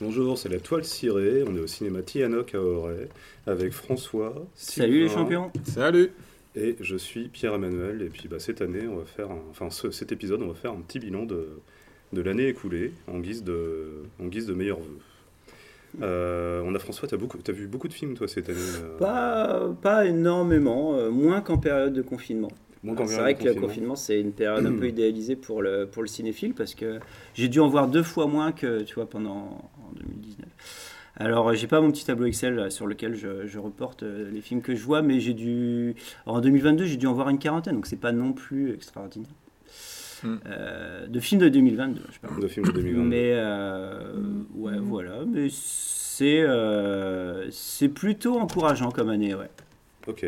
Bonjour, c'est la toile cirée. On est au cinéma Tianoc à Auray avec François. Salut les champions. Salut. Et je suis Pierre-Emmanuel. Et puis bah, cette année, on va faire, un- enfin ce- cet épisode, on va faire un petit bilan de, de l'année écoulée en guise de, en guise de meilleurs vœux. Euh, on a François, t'as beaucoup, as vu beaucoup de films toi cette année. euh, Pas, pas énormément, euh, moins qu'en période de confinement. qu'en c'est vrai que le confinement, c'est une période un peu idéalisée pour le, pour le cinéphile parce que j'ai dû en voir deux fois moins que tu vois pendant en 2019. Alors, euh, j'ai pas mon petit tableau Excel sur lequel je, je reporte euh, les films que je vois, mais j'ai dû. alors, en 2022, j'ai dû en voir une quarantaine, donc c'est pas non plus extraordinaire. Hmm. Euh, de films de 2022, je parle. De films de 2022. Mais euh, ouais, voilà. Mais c'est euh, c'est plutôt encourageant comme année, ouais. Ok.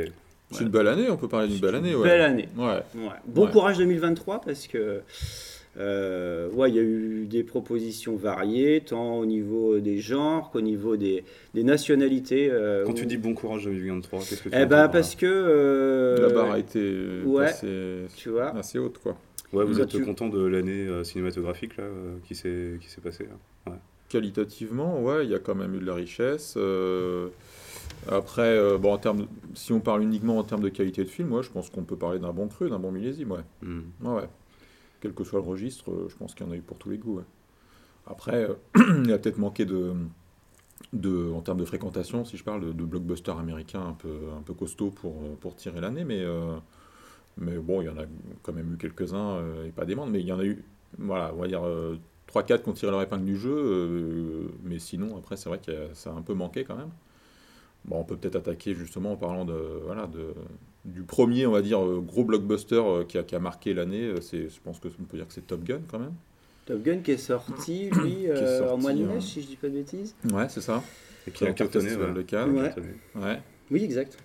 C'est une belle année, on peut parler d'une belle année. Ouais. Belle année. Ouais. Ouais. Bon Ouais. courage 2023 parce que euh, ouais, il y a eu des propositions variées, tant au niveau des genres qu'au niveau des, des nationalités. euh, Quand où- tu dis bon courage 2023, qu'est-ce que tu eh ben parce que euh, La barre a été ouais. assez, tu vois. assez haute, quoi. Ouais, vous Quand êtes tu- content de l'année euh, cinématographique là euh, qui s'est qui s'est passée là? Qualitativement, ouais, il y a quand même eu de la richesse. euh, Après, euh, bon, en termes, de- si on parle uniquement en termes de qualité de film, ouais, je pense qu'on peut parler d'un bon cru, d'un bon millésime, ouais. Hmm. Ouais, ouais. Quel que soit le registre, euh, je pense qu'il y en a eu pour tous les goûts. Après, euh, il a peut-être manqué de, de, en termes de fréquentation, si je parle de, blockbusters américains un peu, un peu costauds pour, euh, pour tirer l'année, mais, mais bon, il y en a quand même eu quelques-uns, et pas des moindres, mais il y en a eu, voilà, on va dire 3-4 qui ont tiré leur épingle du jeu, mais sinon, après, c'est vrai que ça a un peu manqué quand même. Bon, on peut peut-être attaquer justement en parlant de, voilà, de, du premier, on va dire, euh, gros blockbuster euh, qui a, qui a marqué l'année. euh, C'est, je pense que on peut dire que c'est Top Gun quand même. Top Gun qui est sorti lui sorti, en mois de mai, hein. si je dis pas de bêtises. Ouais, c'est ça. Et qui a cartonné. Ouais. Ouais. Oui, exact.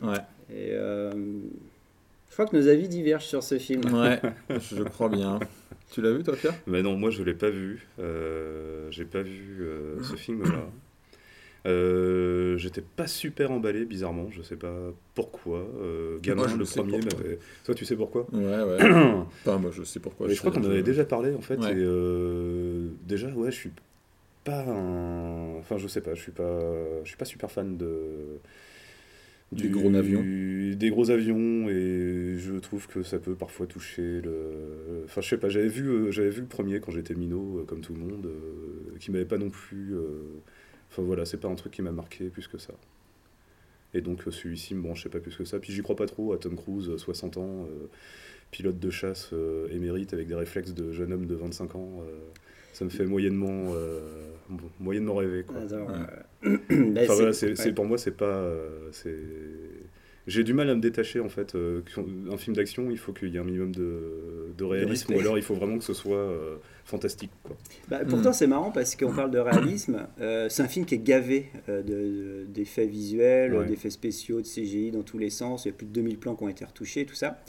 Ouais. Et euh, je crois que nos avis divergent sur ce film. Ouais, je crois bien. Tu l'as vu toi, Pierre? Mais non, moi je l'ai pas vu. Euh, j'ai pas vu euh, ce film-là. Euh, J'étais pas super emballé, bizarrement. Je sais pas pourquoi. Euh, gamin, Moi, je le premier m'avait. Toi, tu sais pourquoi? Ouais, ouais. Enfin, moi, je sais pourquoi. Mais je crois qu'on en avait déjà parlé en fait. Ouais. Et euh, déjà, ouais, je suis pas un. Enfin, je sais pas. Je suis pas. Je suis pas super fan de. Des gros avions. Des gros avions et je trouve que ça peut parfois toucher le. Enfin, je sais pas. J'avais vu, euh, j'avais vu le premier quand j'étais minot, comme tout le monde, qui m'avait pas non plus. Euh, Enfin voilà, c'est pas un truc qui m'a marqué plus que ça. Et donc euh, celui-ci me branchait pas plus que ça. Puis j'y crois pas trop à Tom Cruise, euh, 60 ans, euh, pilote de chasse euh, émérite avec des réflexes de jeune homme de 25 ans. euh, ça me fait moyennement, euh, moyennement rêver. Quoi. Alors, Ouais. euh, bah, Enfin, voilà, c'est- ouais. pour moi, c'est pas. euh, c'est... J'ai du mal à me détacher en fait. euh, un film d'action, il faut qu'il y ait un minimum de, de réalisme, ou alors il faut vraiment que ce soit euh, fantastique. Quoi. Bah, pourtant, c'est marrant parce qu'on parle de réalisme. euh, c'est un film qui est gavé euh, de- de- d'effets visuels, Ouais. d'effets spéciaux, de CGI dans tous les sens. Il y a plus de 2000 plans qui ont été retouchés, tout ça.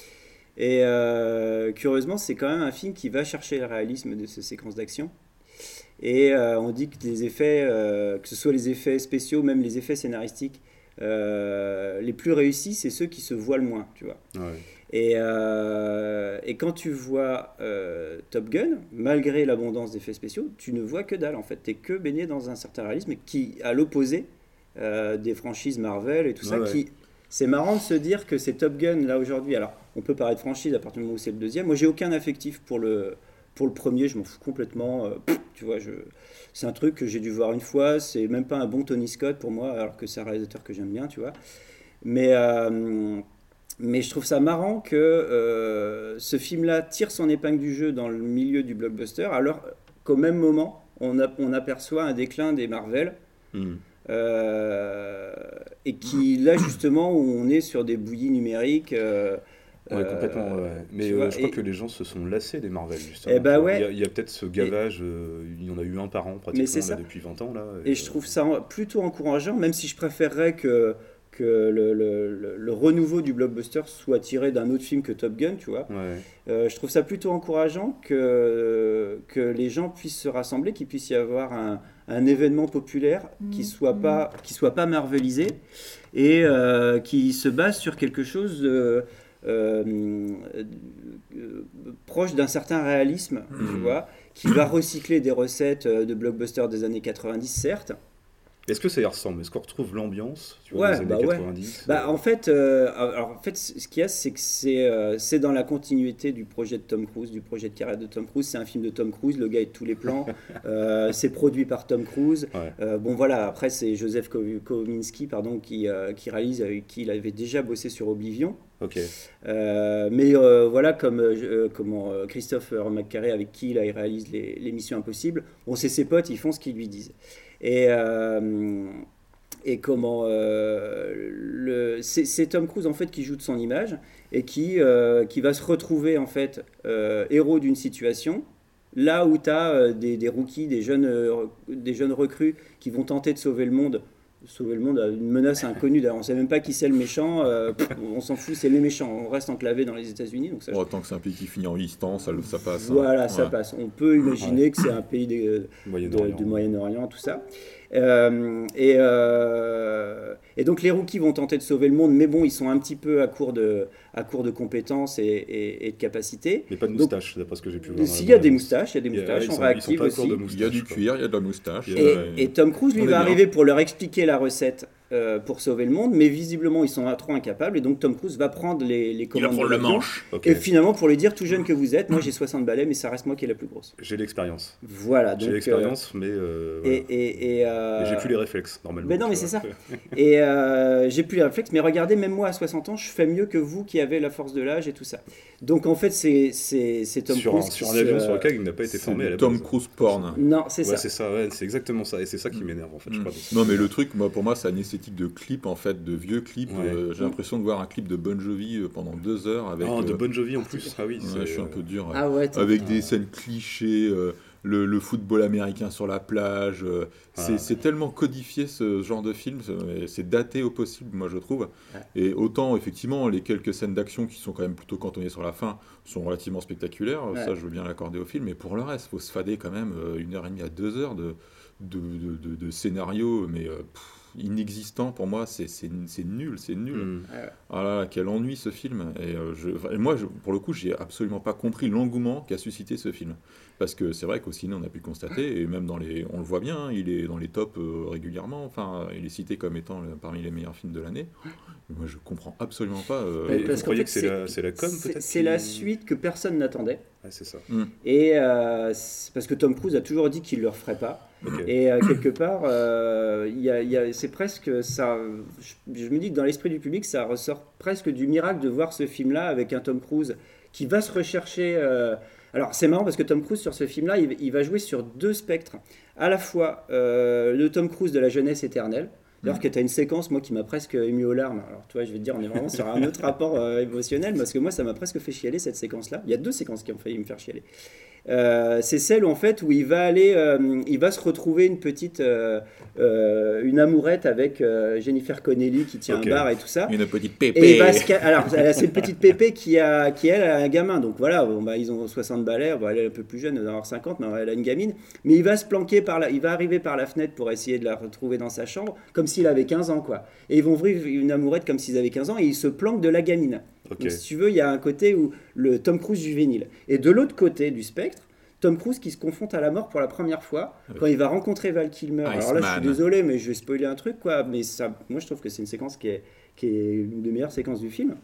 Et euh, curieusement, c'est quand même un film qui va chercher le réalisme de ces séquences d'action. Et euh, on dit que les effets, euh, que ce soit les effets spéciaux, même les effets scénaristiques, euh, les plus réussis, c'est ceux qui se voient le moins, tu vois. Ouais. Et, euh, et quand tu vois euh, Top Gun, malgré l'abondance d'effets spéciaux, tu ne vois que dalle en fait. Tu es que baigné dans un certain réalisme qui, à l'opposé euh, des franchises Marvel et tout ça, Ouais, qui. C'est marrant de se dire que c'est Top Gun là aujourd'hui. Alors, on peut parler de franchise à partir du moment où c'est le deuxième. Moi, j'ai aucun affectif pour le, pour le premier, je m'en fous complètement. pff, tu vois, je, c'est un truc que j'ai dû voir une fois. C'est même pas un bon Tony Scott pour moi, alors que c'est un réalisateur que j'aime bien, tu vois. Mais, mais je trouve ça marrant que euh, ce film-là tire son épingle du jeu dans le milieu du blockbuster, alors qu'au même moment, on, a- on aperçoit un déclin des Marvel. Hmm. euh, et qui, là justement, où on est sur des bouillies numériques. euh, Ouais, euh, complètement. ouais. Mais vois, je crois et- que les gens se sont lassés des Marvel, justement. Eh bah ouais. Il y a, peut-être ce gavage, il y en a eu un par an pratiquement là, depuis 20 ans. Là, Et je trouve ça plutôt encourageant, même si je préférerais que, que le, le- le- le renouveau du blockbuster soit tiré d'un autre film que Top Gun, tu vois. Ouais. Euh, je trouve ça plutôt encourageant que, que les gens puissent se rassembler, qu'il puisse y avoir un, un événement populaire qui soit pas qui soit pas marvelisé et euh, qui se base sur quelque chose de, euh, euh, proche d'un certain réalisme, tu Mhm. vois, qui va recycler des recettes de blockbusters des années 90, certes. Est-ce que ça y ressemble? Est-ce qu'on retrouve l'ambiance Ouais, bah ouais. 90 Bah, en fait, euh, alors, en fait, ce qu'il y a, c'est que c'est euh, c'est dans la continuité du projet de Tom Cruise, du projet de carrière de Tom Cruise. C'est un film de Tom Cruise, le gars est de tous les plans. Euh, c'est produit par Tom Cruise. Ouais. Bon, voilà, après, c'est Joseph Ko- Kominski pardon, qui, qui réalise, avec qui il avait déjà bossé sur Oblivion. Ok. Euh, mais euh, voilà, comme euh, comment, Christopher McCarrey, avec qui là, il réalise les, les Missions Impossibles, on sait ses potes, ils font ce qu'ils lui disent. Et, euh, et comment. euh, le- c'est Tom Cruise en fait qui joue de son image et qui, euh, qui va se retrouver en fait héros d'une situation. Là où tu as des, des rookies, des jeunes, des jeunes recrues qui vont tenter de sauver le monde, sauver le monde à une menace inconnue. D'ailleurs, on sait même pas qui c'est le méchant. euh, on s'en fout, c'est les méchants. On reste enclavé dans les États-Unis, donc ça. Bon, tant que c'est un pays qui finit en listant, ça, passe. hein. Voilà, ça passe. On peut imaginer que c'est un pays de- Moyen-Orient. du Moyen-Orient, tout ça. Euh, et, euh, et donc les rookies vont tenter de sauver le monde, mais bon, ils sont un petit peu à court de, à court de compétences et, et- et de capacités. Mais pas de moustache, d'après ce que j'ai pu voir. S'il y a des moustaches, il y a des moustaches, on réactive aussi. Il y a du cuir, il y a de la moustache. Et- Et, Tom Cruise, lui, va bien. arriver pour leur expliquer la recette euh, pour sauver le monde, mais visiblement, ils sont trop incapables, et donc Tom Cruise va prendre les, les Il va commandes. prendre le manche. Ok. Et finalement, pour lui dire, tout jeune que vous êtes, moi j'ai 60 balais, mais ça reste moi qui est la plus grosse. J'ai l'expérience. Voilà. J'ai l'expérience, mais. euh, euh, et, voilà. et, et, euh, Mais j'ai plus les réflexes, normalement. Mais non, mais c'est ça. Et euh, j'ai plus les réflexes, mais regardez, même moi à 60 ans, je fais mieux que vous qui avez la force de l'âge et tout ça. Donc en fait, c'est Tom sur un, Cruise. sur un avion sur lequel il n'a pas été formé à la Tom base. Cruise porn. Non, c'est Ouais, ça. c'est ça, ouais, c'est exactement ça. Et c'est ça qui m'énerve, en fait, je Mm. crois. Non mais le truc, moi pour moi, c'est une esthétique de clip en fait, de vieux clips. Ouais. Euh, J'ai l'impression de voir un clip de Bon Jovi euh, pendant deux heures avec. Oh, de euh, Bon Jovi en plus. Ah oui, je suis un peu dur. ouais. Ah avec des scènes clichés, euh, le, le football américain sur la plage. euh, c'est Ah. c'est tellement codifié ce genre de film, c'est- daté au possible, moi je trouve. Ouais. Et autant, effectivement, les quelques scènes d'action qui sont quand même plutôt cantonnées sur la fin sont relativement spectaculaires, Ouais. ça je veux bien l'accorder au film, mais pour le reste, faut se fader quand même euh, une heure et demie à deux heures de, de, de, de- de scénario, mais euh, pff, inexistant pour moi, c'est nul, c'est nul. Mm. Ah là là, quel ennui ce film. Et, euh, je, enfin, et moi, je- pour le coup, j'ai absolument pas compris l'engouement qu'a suscité ce film. Parce que c'est vrai qu'au ciné, on a pu le constater, et même dans les. On le voit bien, hein, il est dans les tops euh, régulièrement. Enfin, il est cité comme étant le- parmi les meilleurs films de l'année. Moi, je comprends absolument pas. euh, parce vous croyez fait, que c'est la, com, c'est- peut-être C'est qui- la suite que personne n'attendait. Ouais, c'est ça. Et euh, parce que Tom Cruise a toujours dit qu'il ne le referait pas. Et euh, quelque part, euh, c'est presque ça. Je, je me dis que dans l'esprit du public, ça ressort presque du miracle de voir ce film-là avec un Tom Cruise qui va se rechercher. Alors c'est marrant parce que Tom Cruise sur ce film-là, il, il va jouer sur deux spectres. À la fois euh, le Tom Cruise de la jeunesse éternelle. D'ailleurs, que tu as une séquence, moi, qui m'a presque ému aux larmes. Alors, tu vois, je vais te dire, on est vraiment sur un autre rapport euh, émotionnel, parce que moi, ça m'a presque fait chialer, cette séquence-là. Il y a deux séquences qui ont failli me faire chialer. Euh, c'est celle en fait où il va aller, euh, il va se retrouver une petite, euh, une amourette avec Jennifer Connelly qui tient un bar et tout ça. Une petite Et il pépé. va se ca- alors c'est une petite pépé qui a, qui elle a un gamin, donc voilà, bon, bah, ils ont 60 balais, bon, elle est un peu plus jeune, elle doit avoir 50, mais elle a une gamine. Mais il va se planquer par là, il va arriver par la fenêtre pour essayer de la retrouver dans sa chambre, comme s'il avait 15 ans quoi. Et ils vont ouvrir une amourette comme s'ils avaient 15 ans et il se planque de la gamine. Donc, si tu veux, il y a un côté où le Tom Cruise juvénile. Et de l'autre côté du spectre, Tom Cruise qui se confronte à la mort pour la première fois quand il va rencontrer Val Kilmer. Alors là, je suis désolé, mais je vais spoiler un truc, quoi. Mais ça, moi, je trouve que c'est une séquence qui est, qui est une des meilleures séquences du film,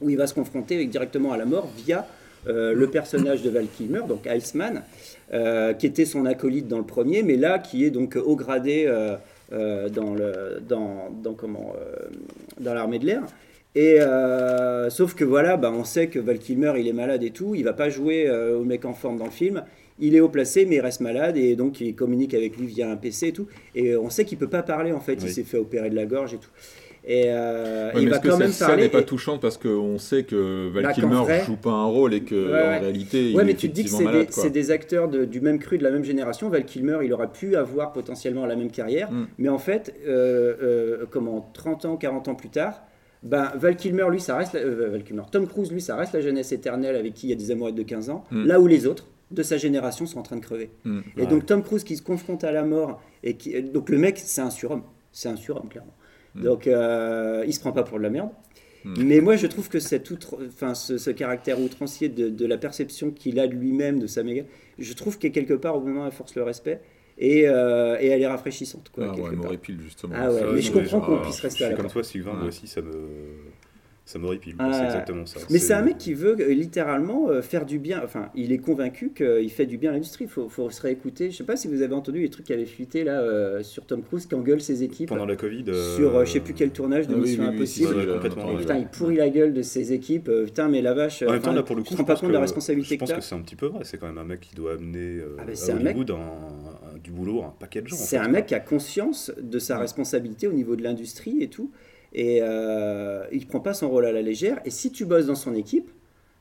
où il va se confronter avec- directement à la mort via euh, le personnage de Val Kilmer, donc Iceman, euh, qui était son acolyte dans le premier, mais là, qui est donc haut gradé dans, le, dans, dans, comment, euh, dans l'armée de l'air. Et euh, sauf que voilà, bah, on sait que Val Kilmer il est malade et tout, il va pas jouer euh, au mec en forme dans le film. Il est haut placé, mais il reste malade et donc il communique avec lui via un PC et tout. Et on sait qu'il peut pas parler en fait, il s'est fait opérer de la gorge et tout. Et euh, Ouais, il va quand même parler. n'est pas et- touchante parce qu'on sait que Val Bah, Kilmer vrai- joue pas un rôle et que Ouais, ouais. en réalité il est mais tu te dis que c'est des, acteurs de- du même cru, de la même génération. Val Kilmer, il aurait pu avoir potentiellement la même carrière, Mm. mais en fait, euh, euh, comment 30 ans, 40 ans plus tard, ben, Val Kilmer, lui, ça reste la- euh, Val Kilmer. Tom Cruise, lui, ça reste la jeunesse éternelle avec qui il y a des amourettes de 15 ans, Mm. là où les autres de sa génération sont en train de crever. Mm. Et Ouais. donc Tom Cruise qui se confronte à la mort et qui, donc le mec, c'est un surhomme, c'est un surhomme clairement. Mm. Donc euh, il se prend pas pour de la merde. Mais moi, je trouve que cet outre, enfin, ce, ce caractère outrancier de, de la perception qu'il a de lui-même, de sa méga, je trouve que quelque part, au moment, elle force le respect. Et, euh, et elle est rafraîchissante. Quoi, Ah ouais, m'horripile justement. Ah ouais, Ça, mais je- je comprends qu'on puisse Je rester suis à la comme porte. toi, Sylvain, moi aussi, ça me, ça m'horripile. Ah, c'est exactement ça. Mais c'est un mec qui veut euh, littéralement euh, faire du bien. Enfin, il est convaincu qu'il fait du bien à l'industrie. Il faut, faut se réécouter. Je sais pas si vous avez entendu les trucs qui avaient fuité là euh, sur Tom Cruise qui engueule ses équipes Pendant la Covid. euh, sur euh, je sais plus quel tournage de Ah oui, Mission oui, oui, Impossible. complètement, Putain, il pourrit la gueule de ses équipes. putain, mais la vache. En même temps, là, pour le coup, je pas compte de la responsabilité Je pense que c'est un petit peu vrai. C'est quand même un mec qui doit amener euh, Ah, à c'est un mec- un- du boulot à un paquet de gens. en C'est fait, un quoi. mec qui a conscience de sa responsabilité au niveau de l'industrie et tout. Et euh, il prend pas son rôle à la légère. Et si tu bosses dans son équipe,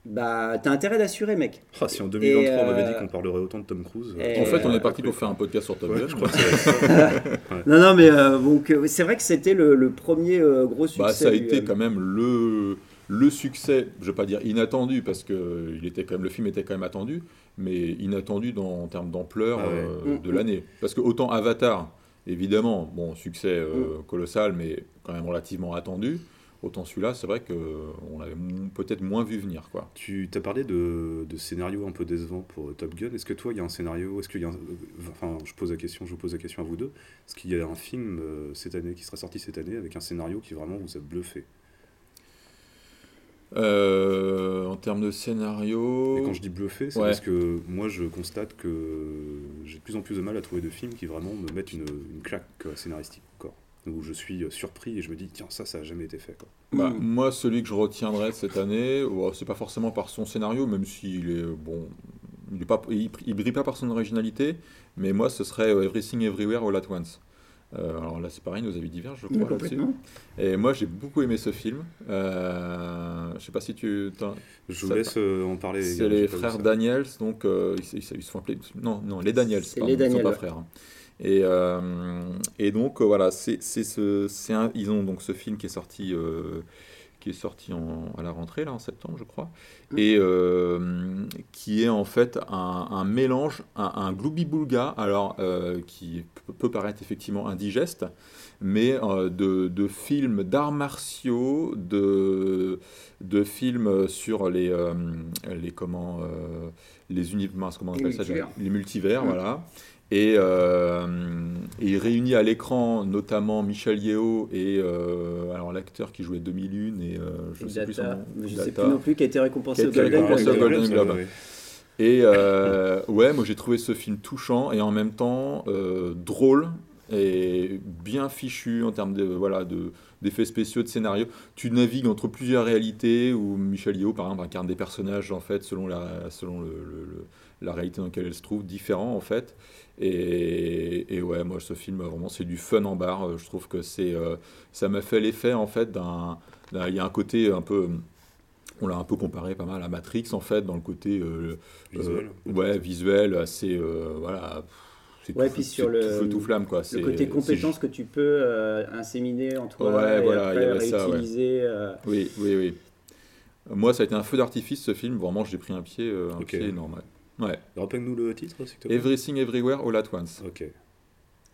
bah t'as intérêt d'assurer, mec. Ah, si en 2023 Et, on m'avait dit euh, qu'on parlerait autant de Tom Cruise. et, En fait, on Euh, est parti pour faire un podcast sur Ouais, je crois que c'est Non, non, mais euh, donc euh, c'est vrai que c'était le, le premier euh, gros succès. Bah, ça a été euh, quand même le, le succès, je vais pas dire inattendu, parce que il était quand même, le film était quand même attendu, mais inattendu dans, en termes d'ampleur Ah ouais. euh, de l'année. Parce que autant Avatar, évidemment, bon, succès euh, Mm. colossal, mais quand même relativement attendu, autant celui-là, c'est vrai qu'on l'avait peut-être moins vu venir. quoi. Tu t'as parlé de, de scénario un peu décevant pour euh, Top Gun. Est-ce que toi, il y a un scénario Est-ce qu'il y a un- euh, Enfin, je pose la question, je vous pose la question à vous deux. Est-ce qu'il y a un film euh, cette année qui sera sorti cette année avec un scénario qui vraiment vous a bluffé Euh, en termes de scénario... Et quand je dis bluffé, c'est Ouais. parce que moi, je constate que j'ai de plus en plus de mal à trouver de films qui vraiment me mettent une, une claque euh, scénaristique encore. Où je suis euh, surpris et je me dis, tiens, ça, ça a jamais été fait. Quoi. Bah, Mm. Moi, celui que je retiendrai cette année, bon, c'est pas forcément par son scénario, même s'il est bon, il, est pas, il, il brille pas par son originalité, mais moi, ce serait euh, Everything Everywhere All at Once. Euh, alors là, c'est pareil, nos avis divergent, je crois, là-dessus. complètement. Et moi, j'ai beaucoup aimé ce film. Euh, je sais pas si tu. Je vous Ça- laisse euh, en parler. C'est les frères. Daniels, donc euh, ils, ils- ils se font appeler. Non, non, les Daniels. C'est pardon, les ils sont Daniels, pas frères. hein. Et, euh, et donc euh, voilà, c'est c'est ce, c'est un, ils ont donc ce film qui est sorti, euh, qui est sorti en- à la rentrée là en septembre, je crois, Mm. et euh, qui est en fait un, un mélange, un, un gloubi-boulga, alors euh, qui peut, paraître effectivement indigeste, mais euh, de, de films d'arts martiaux, de, de films sur les, les comment, les univers, mince, comment on Les appelle ça, multivers. les multivers, Mm. voilà. Et, euh, et il réunit à l'écran notamment Michel Yeo et euh, alors l'acteur qui jouait 2001 et euh, je Et sais plus son nom. je Data. sais plus non plus, qui a été récompensé au Golden Golden Globe. Et euh, ouais, moi j'ai trouvé ce film touchant et en même temps euh, drôle et bien fichu en termes de voilà de d'effets spéciaux, de scénario. Tu navigues entre plusieurs réalités où Michel Yeo par exemple incarne des personnages en fait selon la selon le, le- le- la réalité dans laquelle elle se trouve différents en fait. Et, et ouais, moi ce film vraiment c'est du fun en barre. Euh, Je trouve que c'est euh, ça m'a fait l'effet en fait d'un il y a un côté un peu on l'a un peu comparé pas mal à Matrix en fait dans le côté euh, Visuel. euh, ouais, visuel, assez. euh, voilà. C'est Ouais, tout, puis sur le- tout feu, tout flamme, quoi. Le C'est- côté compétence que tu peux euh, inséminer en toi Ouais, et voilà, il y après avait ça, ouais. réutiliser. euh, Oui, oui, oui. Moi, ça a été un feu d'artifice, ce film. Vraiment, j'ai pris un pied, euh, un pied énorme. Ouais. Ouais. Rappelle-nous le titre, s'il te plaît. Everything Everywhere All at Once. Ok.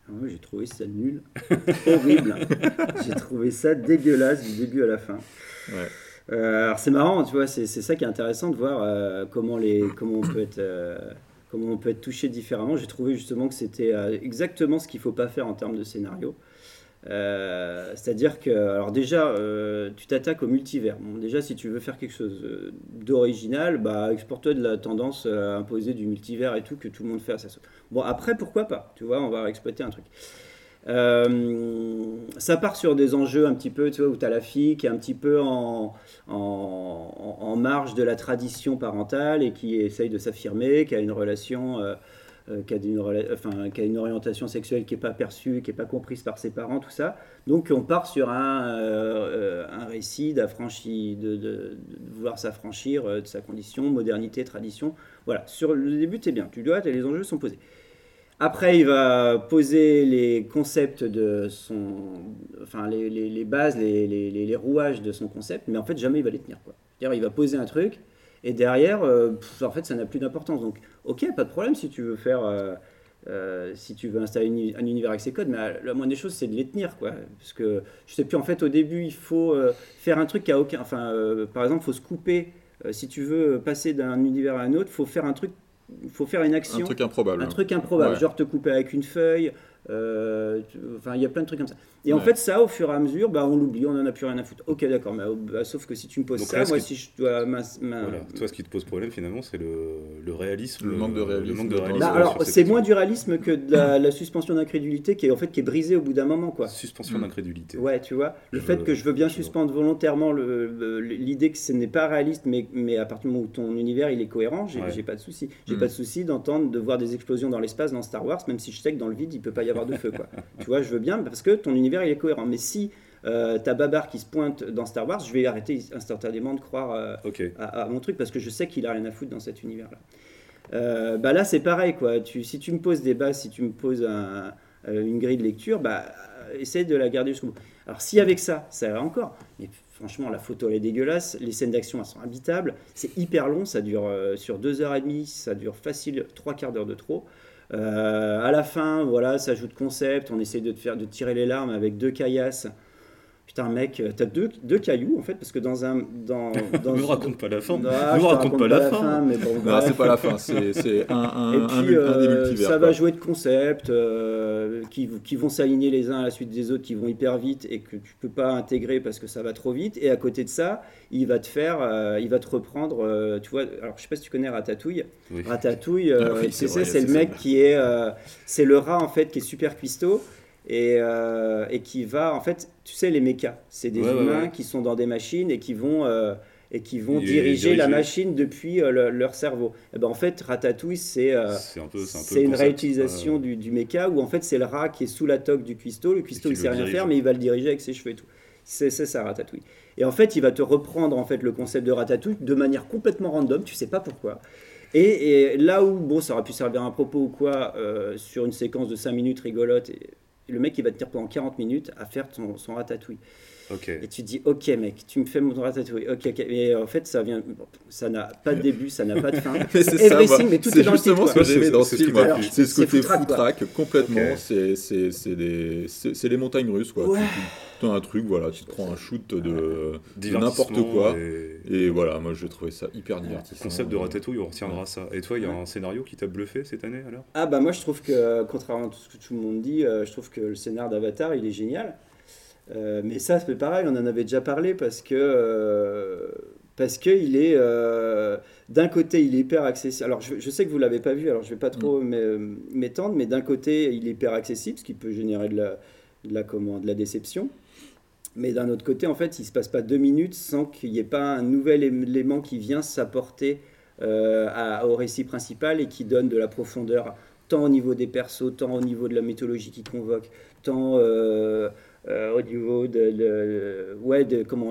Ah ouais, j'ai trouvé ça nul, horrible. j'ai trouvé ça dégueulasse du début à la fin. Ouais. Euh, alors c'est marrant, tu vois, c'est c'est ça qui est intéressant de voir euh, comment, les, comment, on peut être, euh, comment on peut être touché différemment. J'ai trouvé justement que c'était euh, exactement ce qu'il ne faut pas faire en termes de scénario. Euh, C'est-à-dire que, alors déjà, euh, tu t'attaques au multivers. Bon, déjà, si tu veux faire quelque chose euh, d'original, bah, exporte-toi de la tendance à imposer du multivers et tout que tout le monde fait à sa sauce. Bon, après, pourquoi pas Tu vois, on va exploiter un truc. Ça part sur des enjeux un petit peu, tu vois, où tu as la fille qui est un petit peu en, en marge de la tradition parentale et qui essaye de s'affirmer, qui a une relation, euh, qui, a une, orientation sexuelle qui n'est pas perçue, qui n'est pas comprise par ses parents, tout ça. Donc on part sur un, euh, euh, un récit d'affranchi, de, vouloir s'affranchir euh, de sa condition, modernité, tradition. Voilà, sur le début, c'est bien, tu dois, les enjeux sont posés. Après, il va poser les concepts de son. Enfin, les, bases, les, les- rouages de son concept, mais en fait, jamais il va les tenir. C'est-à-dire, il va poser un truc, et derrière, euh, pff, en fait, ça n'a plus d'importance. Donc, ok, pas de problème si tu veux faire. euh, euh, si tu veux installer une- un univers avec ses codes, mais la moindre des choses, c'est de les tenir, quoi. Parce que je sais plus, en fait, au début, il faut euh, faire un truc qui a aucun. Enfin, euh, par exemple, il faut se couper. Si tu veux passer d'un univers à un autre, il faut faire un truc. Faut faire une action. Un truc improbable. Un truc improbable, Ouais. genre te couper avec une feuille. Euh, Enfin, il y a plein de trucs comme ça. Et en fait, ça, au fur et à mesure, bah, on l'oublie, on en a plus rien à foutre. Ok, d'accord, mais, bah, sauf que si tu me poses Donc ça, là, moi, qui- si je dois. ma- ma- Voilà. Toi, ce qui te pose problème finalement, c'est le, le réalisme. Le manque de euh, réalisme Le manque de dans- réalisme Bah, alors, ces c'est moins du réalisme que de la, la suspension d'incrédulité qui est en fait qui est brisée au bout d'un moment, quoi. Suspension Mm. d'incrédulité. Ouais, tu vois, le Je- fait que je veux bien je vois. suspendre volontairement l'idée que ce n'est pas réaliste, mais, mais à partir du moment où ton univers il est cohérent, j'ai Ouais. pas de souci. J'ai Mm. pas de souci d'entendre, de voir des explosions dans l'espace dans Star Wars, même si je sais que dans le vide il peut pas y avoir de feu, quoi. tu vois, je veux bien parce que ton univers il est cohérent. Mais si euh, t'as Babar qui se pointe dans Star Wars, je vais arrêter instantanément de croire euh, à, à mon truc parce que je sais qu'il a rien à foutre dans cet univers-là. Euh, bah là, c'est pareil, quoi. Tu, si tu me poses des bases, si tu me poses un- euh, une grille de lecture, bah, essaye de la garder jusqu'au bout. Alors, si avec ça, ça va encore. Mais franchement, la photo, elle est dégueulasse. Les scènes d'action, elles sont habitables. C'est hyper long. Ça dure sur deux heures et demie. Ça dure facile trois quarts d'heure de trop. Euh, à la fin, voilà, ça joue de concept. On essaie de, faire, de tirer les larmes avec deux caillasses. Putain, mec, euh, t'as deux, deux cailloux en fait, parce que dans un. Dans, dans, Ne raconte pas la fin. Ne te raconte pas la fin. mais bon, c'est pas la fin, c'est c'est un, un, Et un puis, un euh, multivers. ça quoi. va jouer de concepts euh, qui, qui vont s'aligner les uns à la suite des autres, qui vont hyper vite et que tu peux pas intégrer parce que ça va trop vite. Et à côté de ça, il va te faire, euh, il va te reprendre. euh, tu vois, alors je sais pas si tu connais Ratatouille. Oui. Ratatouille, euh, Ah oui, c'est le mec ça. qui est, euh, c'est le rat en fait qui est super cuistot. Et, euh, et qui va, en fait, tu sais, les mechas, c'est des Ouais, humains ouais. qui sont dans des machines et qui vont, euh, et qui vont Et diriger la machine depuis euh, le- leur cerveau. Et ben, en fait, Ratatouille, c'est euh, un peu. Un peu une réutilisation du, du mecha où en fait c'est le rat qui est sous la toque du cuistot. Le cuistot il sait le rien dirige. faire, mais il va le diriger avec ses cheveux et tout. C'est ça Ratatouille. Et en fait, il va te reprendre en fait le concept de Ratatouille de manière complètement random. Tu sais pas pourquoi. Et, et là où bon, ça aurait pu servir un propos ou quoi euh, sur une séquence de 5 minutes rigolote. Et le mec il va te tenir pendant 40 minutes à faire ton- son ratatouille. Et tu te dis, ok mec, tu me fais mon ratatouille, ok, ok. Mais en fait, ça vient, ça n'a pas de début, ça n'a pas de fin. Mais c'est ça, mais tout c'est est dans le justement titre, ce que j'aimais dans C'est ce film. m'a ouais. plu. C'est ce côté foutraque, complètement. Ok. C'est c'est- c'est des- les montagnes russes quoi. Ouais. Tu as un truc, voilà, tu te prends un shoot de, n'importe quoi. et- Et voilà, moi j'ai trouvé ça hyper Le divertissant. concept de Ratatouille, on retiendra ça. Et toi, il y a Ouais. un scénario qui t'a bluffé cette année alors? Ah bah moi je trouve que, contrairement à tout ce que tout le monde dit, euh, je trouve que le scénar d'Avatar il est génial. Euh, mais ça c'est pareil, on en avait déjà parlé parce que euh, parce que il est euh, d'un côté il est hyper accessible. Alors je, je sais que vous l'avez pas vu, alors je vais pas trop m'é- m'étendre, mais d'un côté il est hyper accessible, ce qui peut générer de la de la comment de la déception. Mais d'un autre côté, en fait, il se passe pas deux minutes sans qu'il n'y ait pas un nouvel élément qui vient s'apporter euh, au récit principal et qui donne de la profondeur tant au niveau des persos, tant au niveau de la mythologie qui convoque, tant euh, euh, au niveau de,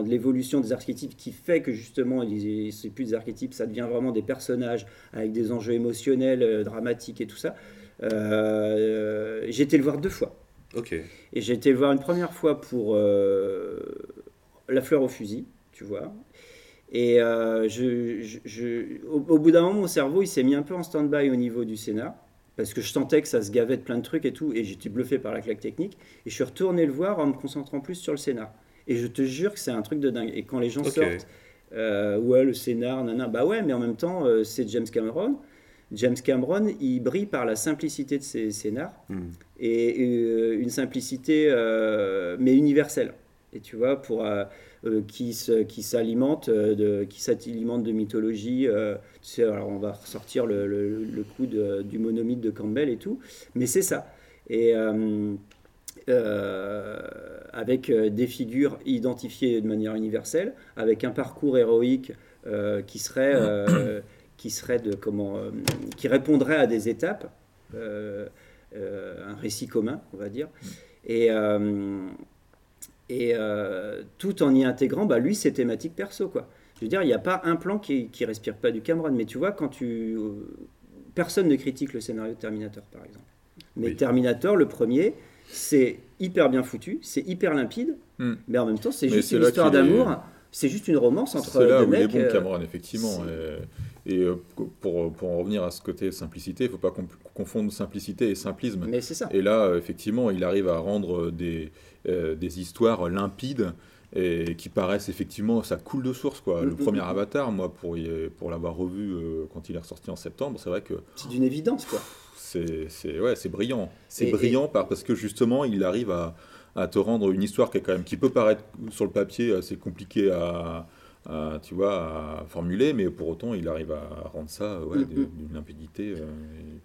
l'évolution des archétypes qui fait que justement, c'est plus des archétypes, ça devient vraiment des personnages avec des enjeux émotionnels, dramatiques et tout ça. J'ai été le voir deux fois. Ok. Et j'ai été le voir une première fois pour euh, La fleur au fusil, tu vois. Et euh, je, je- je- au, au bout d'un moment, mon cerveau, il s'est mis un peu en stand-by au niveau du scénar. Parce que je sentais que ça se gavait de plein de trucs et tout. Et j'étais bluffé par la claque technique. Et je suis retourné le voir en me concentrant plus sur le scénar. Et je te jure que c'est un truc de dingue. Et quand les gens sortent, euh, ouais, le scénar, nanana, bah ouais, mais en même temps, euh, c'est James Cameron. James Cameron, il brille par la simplicité de ses scénars Hmm. et euh, une simplicité euh, mais universelle et tu vois pour euh, euh, qui se- qui s'alimente de qui s'alimente de mythologie tu sais alors on va ressortir le, le, le coup de- du monomythe de Campbell et tout mais c'est ça et euh, avec des figures identifiées de manière universelle avec un parcours héroïque euh, qui serait euh, qui serait de comment euh, qui répondrait à des étapes euh, euh, un récit commun, on va dire. Et, euh, et euh, tout en y intégrant, bah, lui, ses thématiques perso. Quoi. Je veux dire, il n'y a pas un plan qui, qui respire pas du Cameron. Mais tu vois, quand tu. Personne ne critique le scénario de Terminator, par exemple. Mais Oui. Terminator, le premier, c'est hyper bien foutu, c'est hyper limpide, Hmm. mais en même temps, c'est juste c'est une là histoire est- d'amour. C'est juste une romance entre C'est là deux où il est mecs. bon, euh, Cameron, effectivement. Et euh, pour, pour en revenir à ce côté simplicité, il ne faut pas confondre simplicité et simplisme. Mais c'est ça. Et là, effectivement, il arrive à rendre des, des histoires limpides et qui paraissent effectivement, ça coule de source quoi. Le mm, mm, premier mm. Avatar, moi pour, pour l'avoir revu quand il est ressorti en septembre, c'est vrai que c'est d'une évidence quoi. C'est ouais, c'est brillant. C'est brillant parce que justement, il arrive à, à, te rendre une histoire qui est quand même qui peut paraître sur le papier assez compliquée à, tu vois, à formuler, mais pour autant, il arrive à rendre ça ouais, d'une limpidité. Euh,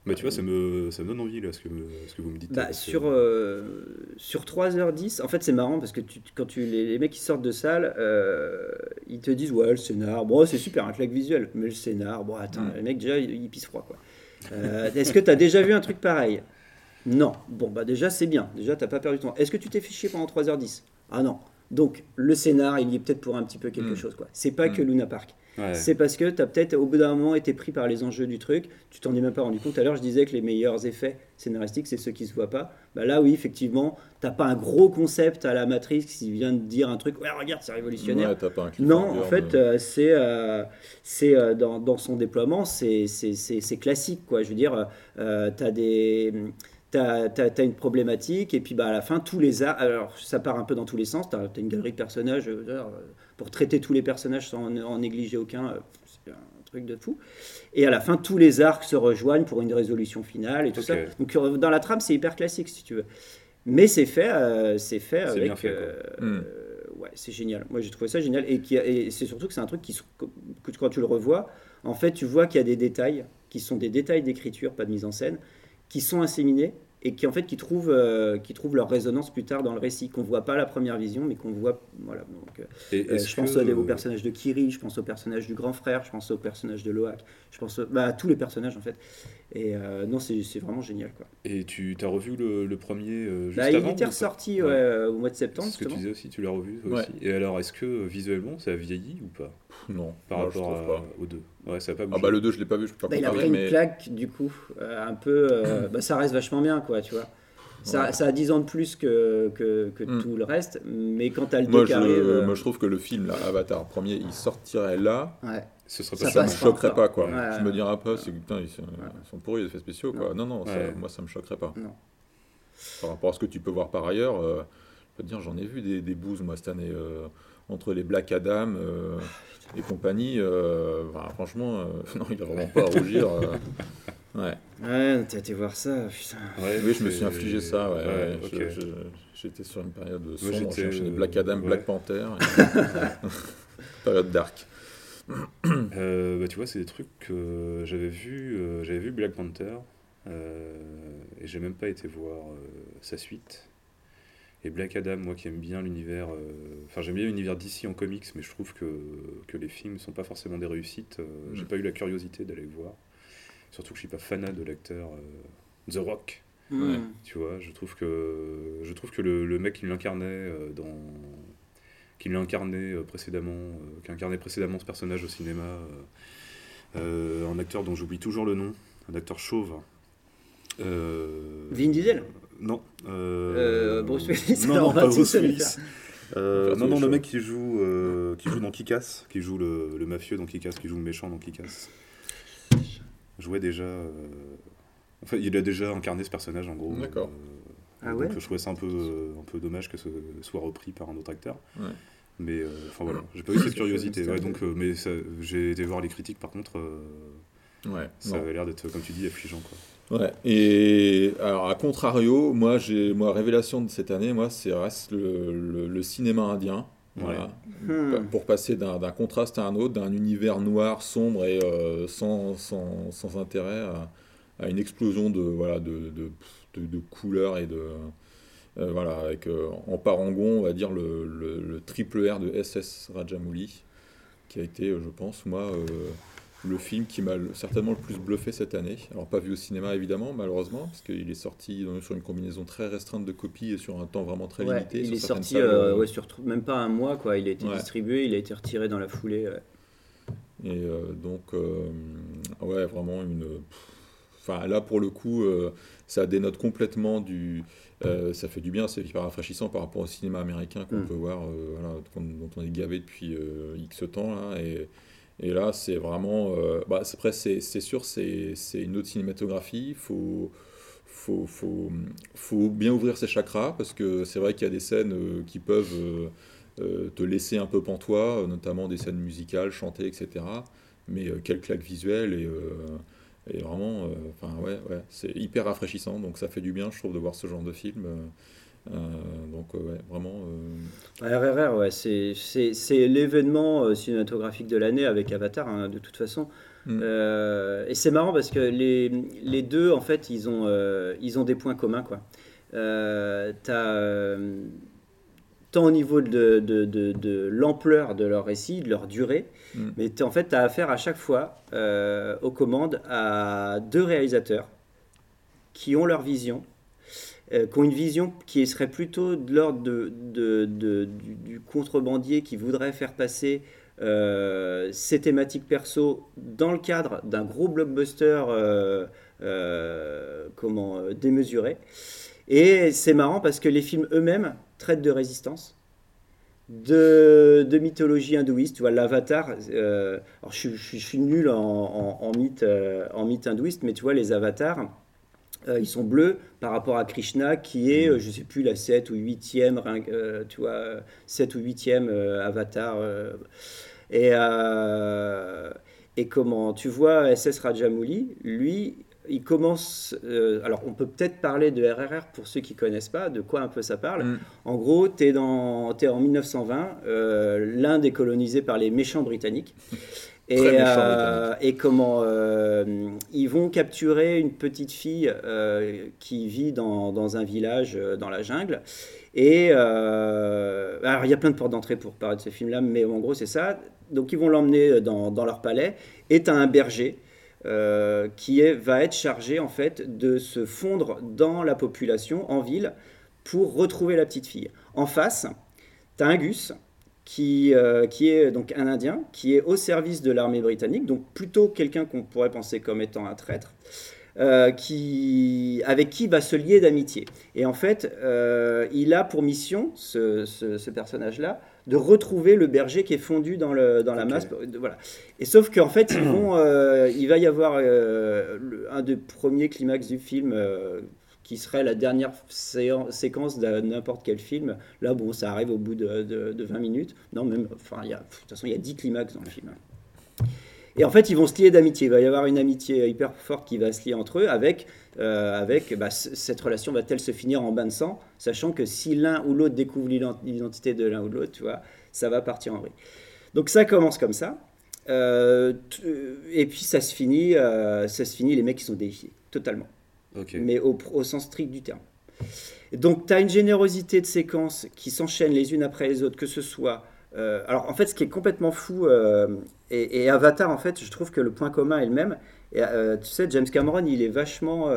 mais tu vois, ça me, ça me donne envie, là, ce que, ce que vous me dites. Bah, sur, euh, sur 3h10, en fait, c'est marrant parce que tu, quand tu, les, mecs qui sortent de salle, euh, ils te disent, ouais, le scénar, bon, c'est super, un claque visuel, mais le scénar, bon, attends, mm. les mecs, déjà, ils, pissent froid, quoi. Est-ce que tu as déjà vu un truc pareil? Non. Bon, bah, déjà, c'est bien. Déjà, t'as pas perdu ton temps. Est-ce que tu t'es fiché pendant 3h10 Ah non. Donc, le scénar, il y est peut-être pour un petit peu quelque mm. chose. quoi. C'est pas que mm. Luna Park. C'est parce que tu as peut-être, au bout d'un moment, été pris par les enjeux du truc. Tu t'en es même pas rendu compte. Tout à l'heure, je disais que les meilleurs effets scénaristiques, c'est ceux qui se voient pas. Bah là, oui, effectivement, t'as pas un gros concept à la matrice qui vient de dire un truc. Ouais, regarde, c'est révolutionnaire. non, en fait, euh, c'est euh, c'est euh, dans, dans, son déploiement, c'est classique. Quoi. Je veux dire, tu as des tu as, une problématique, et puis bah, à la fin, tous les arcs, alors ça part un peu dans tous les sens, tu as, une galerie de personnages, euh, pour traiter tous les personnages sans en, négliger aucun, euh, c'est un truc de fou. Et à la fin, tous les arcs se rejoignent pour une résolution finale et tout ça. Donc euh, dans la trame, c'est hyper classique, si tu veux. Mais c'est fait, c'est fait avec... Hmm. ouais, c'est génial. Moi, j'ai trouvé ça génial. Et, et c'est surtout que c'est un truc qui, que quand tu le revois, en fait, tu vois qu'il y a des détails qui sont des détails d'écriture, pas de mise en scène, qui sont inséminés et qui en fait qui trouvent, euh, qui trouvent leur résonance plus tard dans le récit, qu'on voit pas à la première vision, mais qu'on voit. Voilà, donc, euh, euh, je pense au personnage de Kiri, je pense au personnage du grand frère, je pense au personnage de Loak, je pense bah, à tous les personnages en fait. Et non, c'est vraiment génial quoi. Et tu as revu le, premier juste bah, Il était ressorti au mois de septembre. Ce que tu disais aussi, tu l'as revu aussi. Et alors, est-ce que visuellement ça a vieilli ou pas? Non, par rapport aux deux. Ouais, ça a pas Ah bah le 2 je l'ai pas vu, je peux pas bah, Il a pris une claque du coup, euh, un peu. Euh, bah, ça reste vachement bien quoi, tu vois. Ça, ça, a 10 ans de plus que, que, que hmm. tout le reste, mais quand t'as le 2 moi, je, euh, moi je trouve que le film, là, Avatar premier, il sortirait là. Ouais. Ce serait pas ça, me choquerait pas quoi. Je me dirais pas, c'est putain, ils sont, ils sont, pourris les effets spéciaux quoi. Non, non, ça, moi ça me choquerait pas. Non. Par rapport à ce que tu peux voir par ailleurs, je peux te dire, j'en ai vu des, des bouses moi cette année entre les Black Adam euh, et compagnie. Euh, enfin, franchement, euh, non, il a vraiment pas à rougir. ouais. Ouais, t'as été voir ça, putain. oui, je me suis infligé ça. Ouais, J'étais sur une période sombre. J'ai enchaîné Black Adam, Black Panther. période dark. bah, tu vois, c'est des trucs que j'avais vu, j'avais vu Black Panther et j'ai même pas été voir sa suite. Et Black Adam, moi qui aime bien l'univers, euh, enfin j'aime bien l'univers d'ici en comics, mais je trouve que, que les films ne sont pas forcément des réussites. Euh, j'ai mm. pas eu la curiosité d'aller le voir. Surtout que je suis pas fanat de l'acteur euh, The Rock. Mm. Tu vois, je trouve que, je trouve que le, le mec qui l'incarnait dans qui l'incarnait précédemment, qui incarnait précédemment ce personnage au cinéma, un acteur dont j'oublie toujours le nom, un acteur chauve. Vin Diesel non. Euh, euh... Bruce Willis. Non, non pas Bruce Willis. Euh, non, non, le mec qui joue, euh, qui joue dans Kikas, qui joue le, le, mafieux dans Kikas, qui joue le méchant dans Kikas, jouait déjà. Euh, enfin, il a déjà incarné ce personnage en gros. D'accord. ah ouais donc je trouvais ça un peu, un peu dommage que ce soit repris par un autre acteur. Ouais. Mais enfin voilà, j'ai pas eu cette curiosité. Ouais, donc, mais j'ai été voir les critiques par contre. ouais. Ça avait l'air d'être, comme tu dis, affligeant quoi. Ouais. Et alors, à contrario, moi, j'ai, moi, révélation de cette année, moi, c'est reste le, le, cinéma indien. Voilà. Hmm. Pour passer d'un, contraste à un autre, d'un univers noir, sombre et euh, sans, sans, sans, intérêt à, une explosion de, voilà, de, de, de, couleurs et de. Euh, voilà, avec euh, en parangon, on va dire le, le, triple R de SS Rajamouli, qui a été, je pense, moi le film qui m'a certainement le plus bluffé cette année. Alors pas vu au cinéma évidemment, malheureusement, parce qu'il est sorti sur une combinaison très restreinte de copies et sur un temps vraiment très limité. Il est sorti euh, ouais, sur même pas un mois, quoi. Il a été distribué, il a été retiré dans la foulée. Et euh, donc, euh, ouais, vraiment une. Enfin, là pour le coup, ça dénote complètement du. ça fait du bien, c'est hyper rafraîchissant par rapport au cinéma américain qu'on mm. peut voir, voilà, dont on est gavé depuis X temps là, et Et là, c'est vraiment. Euh, bah, après, c'est sûr, c'est une autre cinématographie. Il faut, bien ouvrir ses chakras parce que c'est vrai qu'il y a des scènes euh, qui peuvent euh, te laisser un peu pantois, notamment des scènes musicales, chantées, etc. Mais quelle claque visuelle et, vraiment, c'est hyper rafraîchissant. Donc ça fait du bien, je trouve, de voir ce genre de film. Euh, euh, donc euh, ouais, vraiment. euh, RRR, ouais, c'est l'événement euh, cinématographique de l'année avec Avatar, hein, de toute façon. Mm. Euh, et c'est marrant parce que les, les deux, en fait, ils ont, euh, ils ont des points communs, quoi. Euh, t'as, euh, tant au niveau de, de, de- de l'ampleur de leur récit, de leur durée, Mm. mais en fait, tu as affaire à chaque fois euh, aux commandes à deux réalisateurs qui ont leur vision, euh, qui ont une vision qui serait plutôt de l'ordre de, du, contrebandier qui voudrait faire passer euh, ses thématiques perso dans le cadre d'un gros blockbuster euh, comment, démesuré. Et c'est marrant parce que les films eux-mêmes traitent de résistance, de, de mythologie hindouiste. Tu vois, l'avatar, alors je, suis- nul en, en- en mythe, en mythe hindouiste, mais tu vois, les avatars, euh, ils sont bleus par rapport à Krishna, qui est, euh, je sais plus, la 7 ou 8e, euh, tu vois, 7 ou 8e euh, avatar. et, et comment, tu vois, SS Rajamouli, lui, il commence. alors, on peut peut-être parler de RRR pour ceux qui connaissent pas, de quoi un peu ça parle. Mm. En gros, tu es, en 1920, euh, l'Inde est colonisée par les méchants britanniques. Et, Très méchants euh, et comment euh, ils vont capturer une petite fille euh, qui vit dans, dans un village dans la jungle. Et alors il y a plein de portes d'entrée pour parler de ce film-là, mais en gros c'est ça. Donc ils vont l'emmener dans, dans leur palais. Et tu un berger qui est, va être chargé en fait de se fondre dans la population en ville pour retrouver la petite fille. En face, tu as un Gus qui, euh, qui est donc un Indien, qui est au service de l'armée britannique, donc plutôt quelqu'un qu'on pourrait penser comme étant un traître, euh, qui, avec qui va se lier d'amitié. Et en fait, euh, il a pour mission, ce, ce- ce personnage-là, de retrouver le berger qui est fondu dans, le, dans la masse. Voilà. Et sauf qu'en fait, ils vont, euh, il va y avoir le- un des premiers climax du film. Qui serait la dernière séquence de n'importe quel film. Là, bon, ça arrive au bout de, de- de 20 minutes. Non, même, enfin, y a, de toute façon, il y a 10 climax dans le film. Et en fait, ils vont se lier d'amitié. Il va y avoir une amitié hyper forte qui va se lier entre eux avec, euh, avec bah, cette relation va-t-elle se finir en bain de sang, sachant que si l'un ou l'autre découvre l'ident- l'identité de l'un ou de l'autre, tu vois, ça va partir en vrille. Donc ça commence comme ça. Euh, et puis ça se finit, euh, ça se finit, les mecs qui sont déifiés, totalement Mais au, sens strict du terme. Donc, tu as une générosité de séquences qui s'enchaînent les unes après les autres, que ce soit. euh, alors, en fait, ce qui est complètement fou, euh, et, Avatar, en fait, je trouve que le point commun est le même. Euh, tu sais, James Cameron, il est vachement.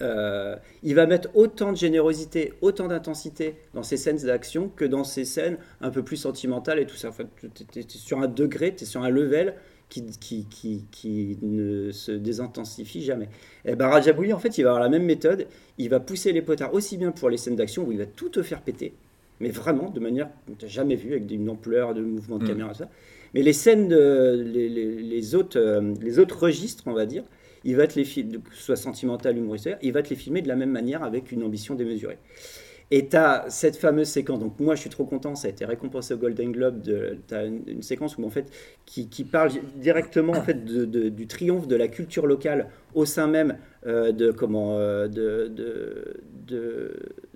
il va mettre autant de générosité, autant d'intensité dans ses scènes d'action que dans ses scènes un peu plus sentimentales et tout ça. En fait, tu es, sur un degré, tu es sur un level qui, qui, qui, qui ne se désintensifie jamais. Et ben Rajabouli, en fait, il va avoir la même méthode. Il va pousser les potards aussi bien pour les scènes d'action où il va tout te faire péter, mais vraiment de manière que tu n'as jamais vu, avec une ampleur de mouvement de Mm. caméra, tout ça. Mais les scènes, de, les, les, les autres, euh, les autres registres, on va dire, il va te les filmer, que ce soit sentimental, humoristique, il va te les filmer de la même manière avec une ambition démesurée. Et tu as cette fameuse séquence, donc moi je suis trop content, ça a été récompensé au Golden Globe, tu as une, séquence où en fait, qui, qui parle directement en fait, de, du triomphe de la culture locale au sein même euh, de, comment, euh, de, de-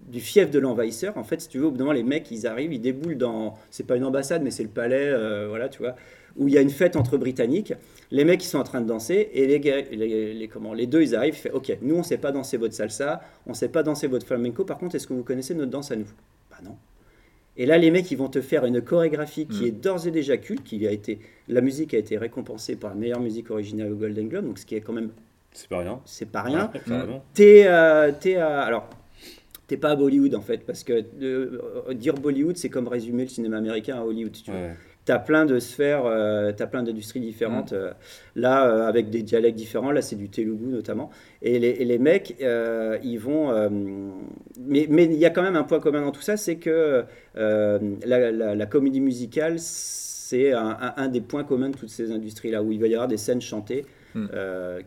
du fief de l'envahisseur. En fait, si tu veux, au bout d'un moment, les mecs, ils arrivent, ils déboulent dans, c'est pas une ambassade, mais c'est le palais, euh, voilà, tu vois, où il y a une fête entre Britanniques. Les mecs, ils sont en train de danser, et les, gars- les, les- comment, les deux, ils arrivent, ils font, ok, nous, on sait pas danser votre salsa, on sait pas danser votre flamenco, par contre, est-ce que vous connaissez notre danse à nous? Bah non. Et là, les mecs, ils vont te faire une chorégraphie qui Mm. est d'ores et déjà culte, qui a été, la musique a été récompensée par la meilleure musique originale au Golden Globe, donc ce qui est quand même, C'est pas rien. c'est pas rien. Ouais, carrément. T'es, euh, t'es alors, t'es pas à Bollywood en fait, parce que euh, dire Bollywood, c'est comme résumer le cinéma américain à Hollywood. tu veux. Ouais. T'as plein de sphères, euh, t'as plein d'industries différentes. euh, là, euh, avec des dialectes différents, là, c'est du Telugu notamment. Et les, et les mecs, euh, ils vont. mais il y a quand même un point commun dans tout ça, c'est que la, la- la comédie musicale, c'est un, un- un des points communs de toutes ces industries-là, où il va y avoir des scènes chantées Mm.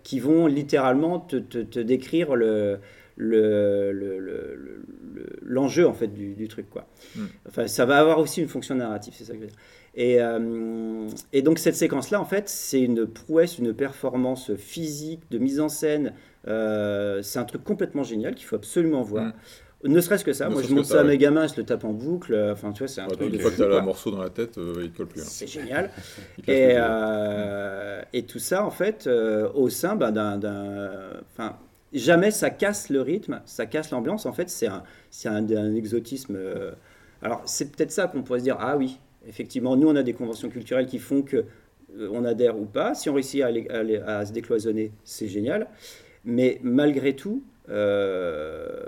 qui vont littéralement te, te- te décrire le, le- le- le- le- le- l'enjeu en fait du, du truc quoi. Mm. Enfin, ça va avoir aussi une fonction narrative, c'est ça que je veux dire. Et, euh, et donc cette séquence-là, en fait, c'est une prouesse, une performance physique, de mise en scène. Euh, c'est un truc complètement génial qu'il faut absolument voir. Mm. Ne serait-ce que ça, Ne moi je monte ça ça, à mes gamins, je le tape en boucle. Enfin, tu vois, c'est un Ouais, truc Une de fois que tu as le morceau dans la tête, euh, il colle plus. hein. C'est génial. Et, euh, tout ça, en fait, euh, au sein bah, d'un. jamais ça casse le rythme, ça casse l'ambiance. En fait, c'est un, c'est un, un exotisme. euh, Alors, c'est peut-être ça qu'on pourrait se dire ah oui, effectivement, nous, on a des conventions culturelles qui font que euh, on adhère ou pas. Si on réussit à, se décloisonner, c'est génial. Mais malgré tout, euh,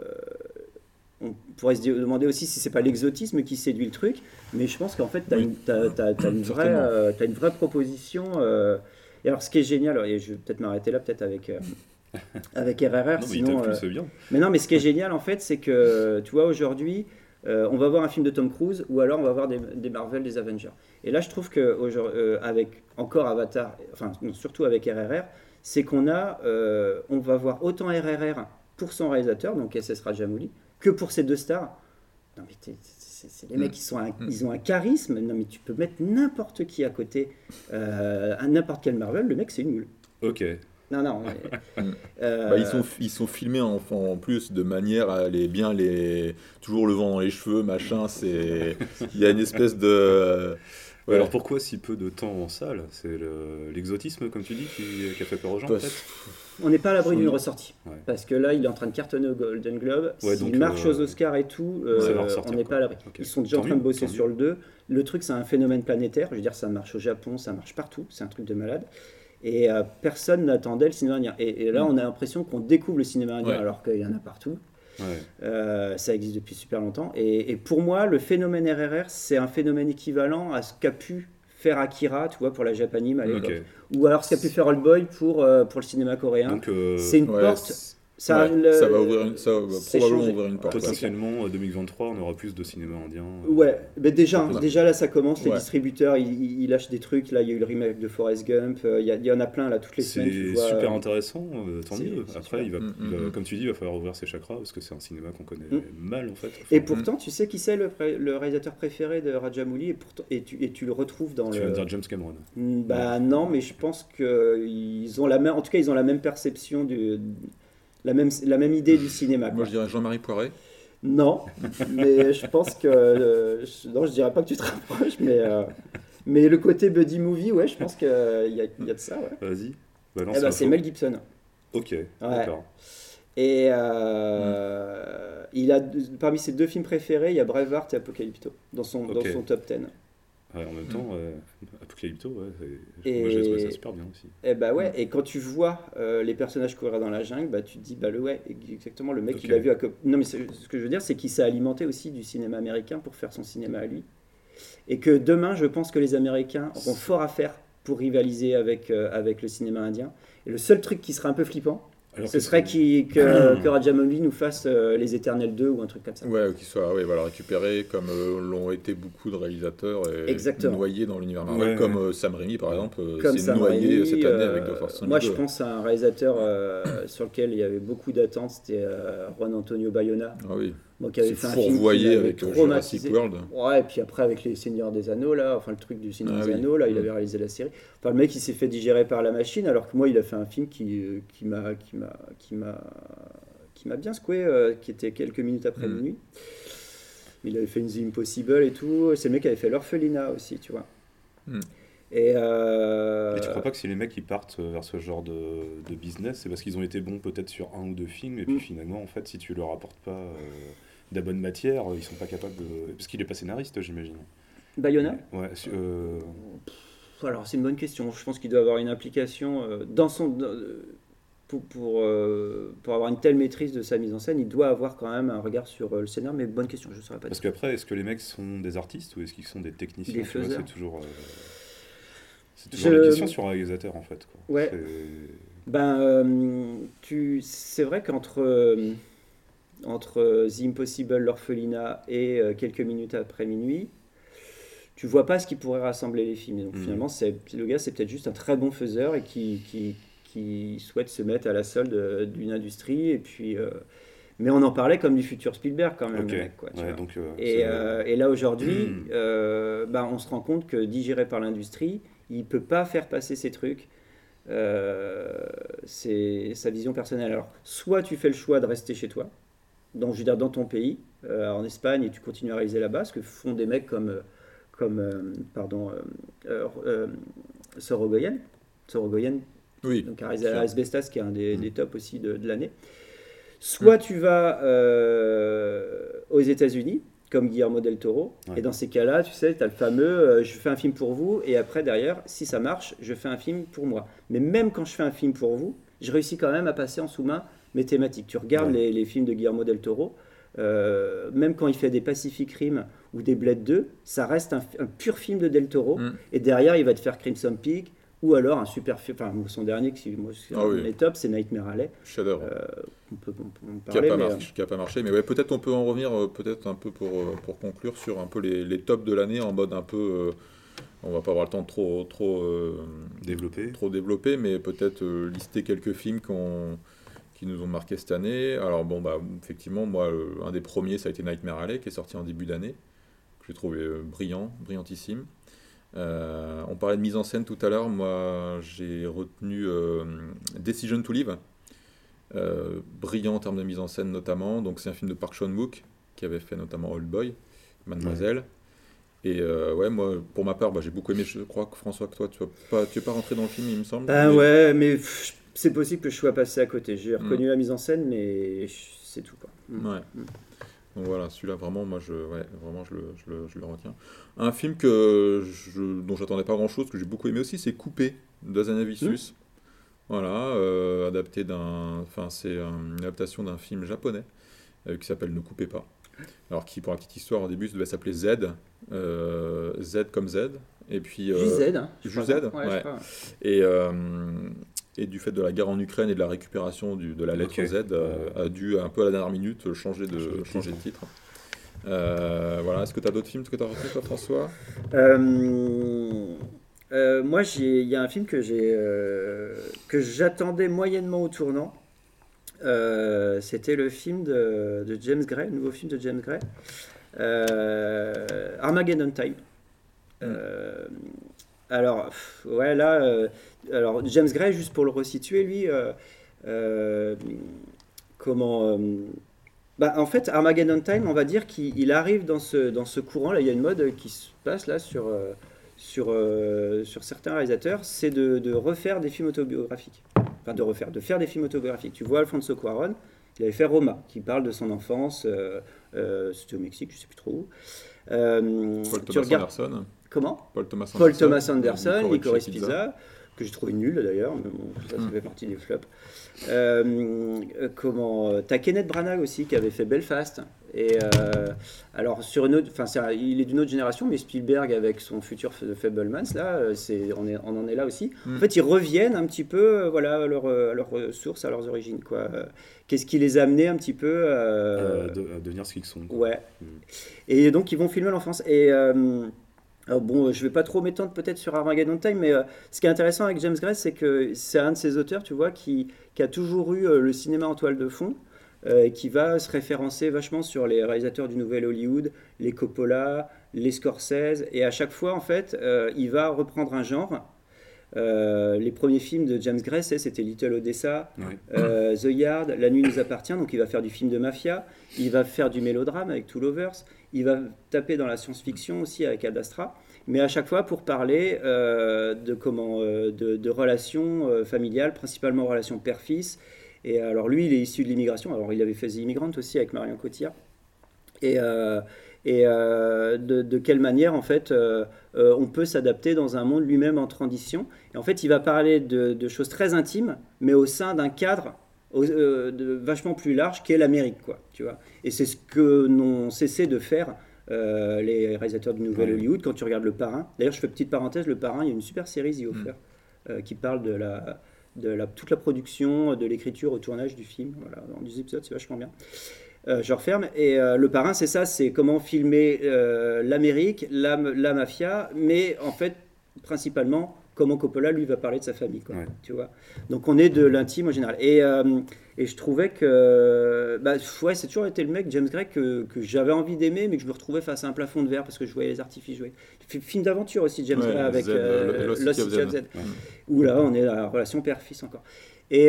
on pourrait se demander aussi si c'est pas l'exotisme qui séduit le truc. Mais je pense qu'en fait, tu as, Oui. une, vraie, Certainement. euh, une vraie proposition. euh, Et alors, ce qui est génial, et je vais peut-être m'arrêter là, peut-être avec, avec RRR. Non, mais sinon, bien. mais non, mais ce qui est génial en fait, c'est que tu vois aujourd'hui, euh, on va voir un film de Tom Cruise ou alors on va voir des, des Marvel, des Avengers. Et là, je trouve que euh, avec encore Avatar, enfin non, surtout avec RRR, c'est qu'on a, euh, on va voir autant RRR pour son réalisateur, donc SS Rajamouli, que pour ses deux stars. Non mais t'es- c'est des Mm. mecs qui sont un- Mm. ils ont un charisme. Non mais tu peux mettre n'importe qui à côté, à n'importe quel Marvel, le mec c'est nul. Ok. Non non. mais, euh, Bah, ils, sont, ils sont filmés en, en plus de manière à aller bien les. Toujours le vent dans les cheveux, machin. C'est. Il y a une espèce de. Ouais. Alors pourquoi si peu de temps en salle? C'est le- l'exotisme, comme tu dis, qui, qui a fait peur aux gens, peut-être? On n'est pas à l'abri d'une ressortie. Ouais. Parce que là, il est en train de cartonner au Golden Globe. Ouais, S'il marche euh, aux Oscars et tout, euh, ressortir, on n'est pas à l'abri. Ils sont déjà en train de bosser sur le 2. Le truc, c'est un phénomène planétaire. Je veux dire, ça marche au Japon, ça marche partout. C'est un truc de malade. Et euh, personne n'attendait le cinéma indien. Et, et là, Mm. on a l'impression qu'on découvre le cinéma indien Ouais. alors qu'il y en a partout. Ouais. Euh, ça existe depuis super longtemps. Et, et pour moi, le phénomène RRR, c'est un phénomène équivalent à ce qu'a pu faire Akira, tu vois, pour la Japanime à l'époque. Ou alors ce qu'a pu faire Old Boy pour, euh, pour le cinéma coréen. Euh, c'est une Ouais, porte. Ça, ouais, le- ça va ouvrir une, ça va probablement ouvrir une porte. potentiellement, euh, 2023, on aura plus de cinéma indien. euh, Ouais, mais déjà, Ouais. déjà là ça commence, les Ouais. distributeurs ils, lâchent des trucs, là il y a eu le remake de Forrest Gump, euh, il y, a- il y en a plein là toutes les semaines. tu C'est vois, super euh, intéressant, euh, tant mieux. Après, il va, Mm, il va- mm, mm. comme tu dis, il va falloir ouvrir ses chakras parce que c'est un cinéma qu'on connaît Mm. mal en fait. Et pourtant, tu sais qui c'est le, réalisateur préféré de Rajamouli et, pourtant, et, tu, et tu le retrouves dans tu le. vas me dire James Cameron. Bah non, mais je pense qu'ils ont la même, en tout cas ils ont la même perception du, la même, la même idée du cinéma. Moi, je dirais Jean-Marie Poiret. Non, mais je pense que. euh, je- non, je dirais pas que tu te rapproches, mais, euh, mais le côté buddy movie, ouais, je pense qu'il y, a- il y a de ça, ouais. Vas-y. Balance Eh ben, c'est Mel Gibson. Ok, d'accord. Et euh, il a parmi ses deux films préférés, il y a Braveheart et Apocalypto dans son, dans Ok. son top 10. Ouais, en même temps, euh, Apocalypto, ouais, Et- moi j'ai trouvé ça super bien aussi. Et bah ouais, et quand tu vois euh, les personnages courir dans la jungle, bah tu te dis bah le ouais, exactement le mec Ok. il a vu à Non mais ce que je veux dire c'est qu'il s'est alimenté aussi du cinéma américain pour faire son cinéma à lui. Et que demain, je pense que les Américains auront fort à faire pour rivaliser avec, euh, avec le cinéma indien. Et le seul truc qui serait un peu flippant, Alors ce serait qu'il- que, que Rajamouli nous fasse euh, Les Éternels 2 ou un truc comme ça. Ouais, ou qu'il soit ouais, voilà, récupéré comme euh, l'ont été beaucoup de réalisateurs et Exactement. noyés dans l'univers Marvel, Ouais, comme euh, Sam Raimi par exemple, s'est noyé Raimi, cette année euh, avec The Force Moi, je pense à un réalisateur euh, sur lequel il y avait beaucoup d'attentes, c'était euh, Juan Antonio Bayona, Ah oui, donc, qui avait fait un film qui avec euh, traumatisé. Jurassic World. Ouais, et puis après avec les Seigneurs des Anneaux, là, enfin le truc du Seigneur Ah des oui. Anneaux, là, il Mm. avait réalisé la série. Enfin, le mec, il s'est fait digérer par la machine, alors que moi, il a fait un film qui, euh, qui m'a, qui m'a, qui m'a, qui m'a bien secoué, euh, qui était quelques minutes après Mm. minuit. Il avait fait une The Impossible et tout. C'est le mec qui avait fait l'Orphelinat aussi, tu vois. Mm. Et, euh, Et tu crois pas que si les mecs ils partent vers ce genre de, de business, c'est parce qu'ils ont été bons peut-être sur un ou deux films, et puis Mm. finalement, en fait, si tu leur apportes pas euh, de la bonne matière, ils sont pas capables de. Parce qu'il est pas scénariste, j'imagine. Bayona Ouais, euh, Alors, c'est une bonne question. Je pense qu'il doit avoir une implication euh, dans son. dans- euh, pour, pour, euh, pour avoir une telle maîtrise de sa mise en scène, il doit avoir quand même un regard sur euh, le scénar, mais bonne question, je ne saurais pas Parce qu'après, est-ce que les mecs sont des artistes ou est-ce qu'ils sont des techniciens Des faiseurs. C'est toujours. euh, C'est toujours Je- la question sur un réalisateur en fait. Quoi. Ouais. Ben, euh, tu, c'est vrai qu'entre euh, entre euh, The Impossible, l'orphelinat et euh, quelques minutes après minuit, tu vois pas ce qui pourrait rassembler les films. Et donc Mhm. finalement, c'est, le gars, c'est peut-être juste un très bon faiseur et qui, qui, qui souhaite se mettre à la solde euh, d'une industrie. Et puis, euh, mais on en parlait comme du futur Spielberg quand même, Ok. le mec, quoi, tu Ouais, vois. donc, euh, Et, euh, là aujourd'hui, Mm. euh, bah, on se rend compte que digéré par l'industrie, il peut pas faire passer ces trucs. C'est sa vision personnelle. Alors, soit tu fais le choix de rester chez toi, donc je veux dire dans ton pays, euh, en Espagne, et tu continues à réaliser là-bas, ce que font des mecs comme, euh, comme euh, pardon, euh, Sorogoyen, Sorogoyen, Oui. donc à. Asbestas, qui est un des, Mm. des tops aussi de, de l'année. Soit tu vas aux États-Unis, comme Guillermo del Toro, Ouais. et dans ces cas-là, tu sais, tu as le fameux je fais un film pour vous, et après, derrière, si ça marche, je fais un film pour moi. Mais même quand je fais un film pour vous, je réussis quand même à passer en sous-main mes thématiques. Tu regardes Ouais. les, les films de Guillermo del Toro, euh, même quand il fait des Pacific Rim ou des Blade 2, ça reste un, un pur film de del Toro, Mm. et derrière, il va te faire Crimson Peak, ou alors un super film, enfin son dernier, qui moi, c'est Ah un oui. tops, c'est Nightmare Alley. Chef-d'œuvre. On peut, on peut en qui n'a parler, pas, mais, marché, qui a pas marché. Mais ouais, peut-être on peut en revenir euh, peut-être un peu pour, euh, pour conclure sur un peu les, les tops de l'année en mode un peu. euh, on va pas avoir le temps de trop, trop, euh, développé. trop développer, mais peut-être euh, lister quelques films qu'on- qui nous ont marqué cette année. Alors bon, bah, effectivement, moi, euh, un des premiers, ça a été Nightmare Alley, qui est sorti en début d'année, que j'ai trouvé euh, brillant, brillantissime. Euh, on parlait de mise en scène tout à l'heure, moi j'ai retenu Decision to Live, brillant en termes de mise en scène notamment. Donc c'est un film de Park Chan-wook qui avait fait notamment Old Boy, Mademoiselle. Et euh, ouais, moi pour ma part, bah, j'ai beaucoup aimé. Je crois que François, que toi tu n'es pas, tu es pas rentré dans le film, il me semble. Mais- ouais, mais pff, c'est possible que je sois passé à côté. J'ai Mm. reconnu la mise en scène, mais c'est tout. Quoi. Mm. Ouais. Mm. Donc voilà, celui-là vraiment, moi je, ouais, vraiment je le, je, le, je le retiens. Un film que je, dont j'attendais pas grand-chose, que j'ai beaucoup aimé aussi, c'est Coupé d'Azanavicius. Voilà, euh, adapté d'un, enfin c'est une adaptation d'un film japonais euh, qui s'appelle Ne coupez pas. Alors qui, pour la petite histoire, au début, ça devait s'appeler Z, euh, Z comme Z, et puis euh, JZ, hein, je JZ, crois, ouais, je et, euh, et du fait de la guerre en Ukraine et de la récupération du- de la lettre. Z, euh, a dû un peu à la dernière minute changer de, Changer de changer de titre. Euh, voilà, est-ce que tu as d'autres films que tu as retenus, toi, François? Euh, euh, moi, il y a un film que j'ai euh, que j'attendais moyennement au tournant. Euh, C'était le film de, de James Gray, le nouveau film de James Gray, euh, Armageddon Time. Euh, alors, pff, ouais, là, euh, alors James Gray, juste pour le resituer, lui, euh, euh, comment. bah, en fait, Armageddon Time, on va dire qu'il il arrive dans ce, dans ce courant. Là, il y a une mode qui se passe là sur, sur, sur certains réalisateurs, c'est de, de refaire des films autobiographiques. Enfin, de refaire, de faire des films autobiographiques. Tu vois, Alfonso Cuaron, il avait fait Roma, qui parle de son enfance. euh, C'était au Mexique, je sais plus trop où. Euh, Paul tu Thomas regardes Anderson comment Paul Thomas Anderson, Paul Thomas Anderson, Licorice Licorice Pizza. Pizza, que j'ai trouvé nul d'ailleurs, mais bon, ça, ça Mm. fait partie des flops. Euh, euh, comment euh, T'as Kenneth Branagh aussi qui avait fait Belfast. Et euh, alors sur une autre, enfin il est d'une autre génération, mais Spielberg avec son futur Fablemans là, euh, c'est on, est, on en est là aussi. Mm. En fait, ils reviennent un petit peu, euh, voilà, à leur, euh, à leurs sources, à leurs origines quoi. Euh, Qu'est-ce qui les a amenés un petit peu euh, euh, de, à devenir ce qu'ils sont. quoi. Ouais. Mm. Et donc ils vont filmer l'enfance. Et euh, alors bon, je vais pas trop m'étendre peut-être sur Armageddon Time, mais euh, ce qui est intéressant avec James Gray, c'est que c'est un de ces auteurs, tu vois, qui, a toujours eu euh, le cinéma en toile de fond. euh, qui va se référencer vachement sur les réalisateurs du Nouvel Hollywood, les Coppola, les Scorsese, et à chaque fois, en fait, euh, il va reprendre un genre. Euh, les premiers films de James Gray, c'était Little Odessa, euh, The Yard, La nuit nous appartient, donc il va faire du film de mafia, il va faire du mélodrame avec Two Lovers, il va taper dans la science-fiction aussi avec Ad Astra, mais à chaque fois pour parler euh, de, comment, de, de relations familiales, principalement relations père-fils. Et alors lui, il est issu de l'immigration, alors il avait fait The Immigrant aussi avec Marion Cotillard. Et, euh, et euh, de, de quelle manière en fait euh, on peut s'adapter dans un monde lui-même en transition. Et en fait, il va parler de, de choses très intimes, mais au sein d'un cadre au- de- vachement plus large qu'est l'Amérique, quoi. Tu vois. Et c'est ce que n'ont cessé de faire euh, les réalisateurs du Nouvel Ouais. Hollywood quand tu regardes Le Parrain. D'ailleurs, je fais petite parenthèse, Le Parrain, il y a une super série The Offer euh, qui parle de la de la, toute la production, de l'écriture au tournage du film. Voilà, en 10 épisodes, c'est vachement bien. Euh, je referme. Et euh, le parrain, c'est ça, c'est comment filmer euh, l'Amérique, la, la mafia, mais en fait, principalement, comment Coppola, lui, va parler de sa famille. Quoi, Ouais. tu vois Donc on est de l'intime en général. Et, et je trouvais que bah, ouais, c'est toujours été le mec, James Gray, que, que j'avais envie d'aimer, mais que je me retrouvais face à un plafond de verre parce que je voyais les artifices jouer. Film d'aventure aussi, James Ouais, Gray, avec Lost City of Z. Où là, on est à la relation père-fils encore. Et,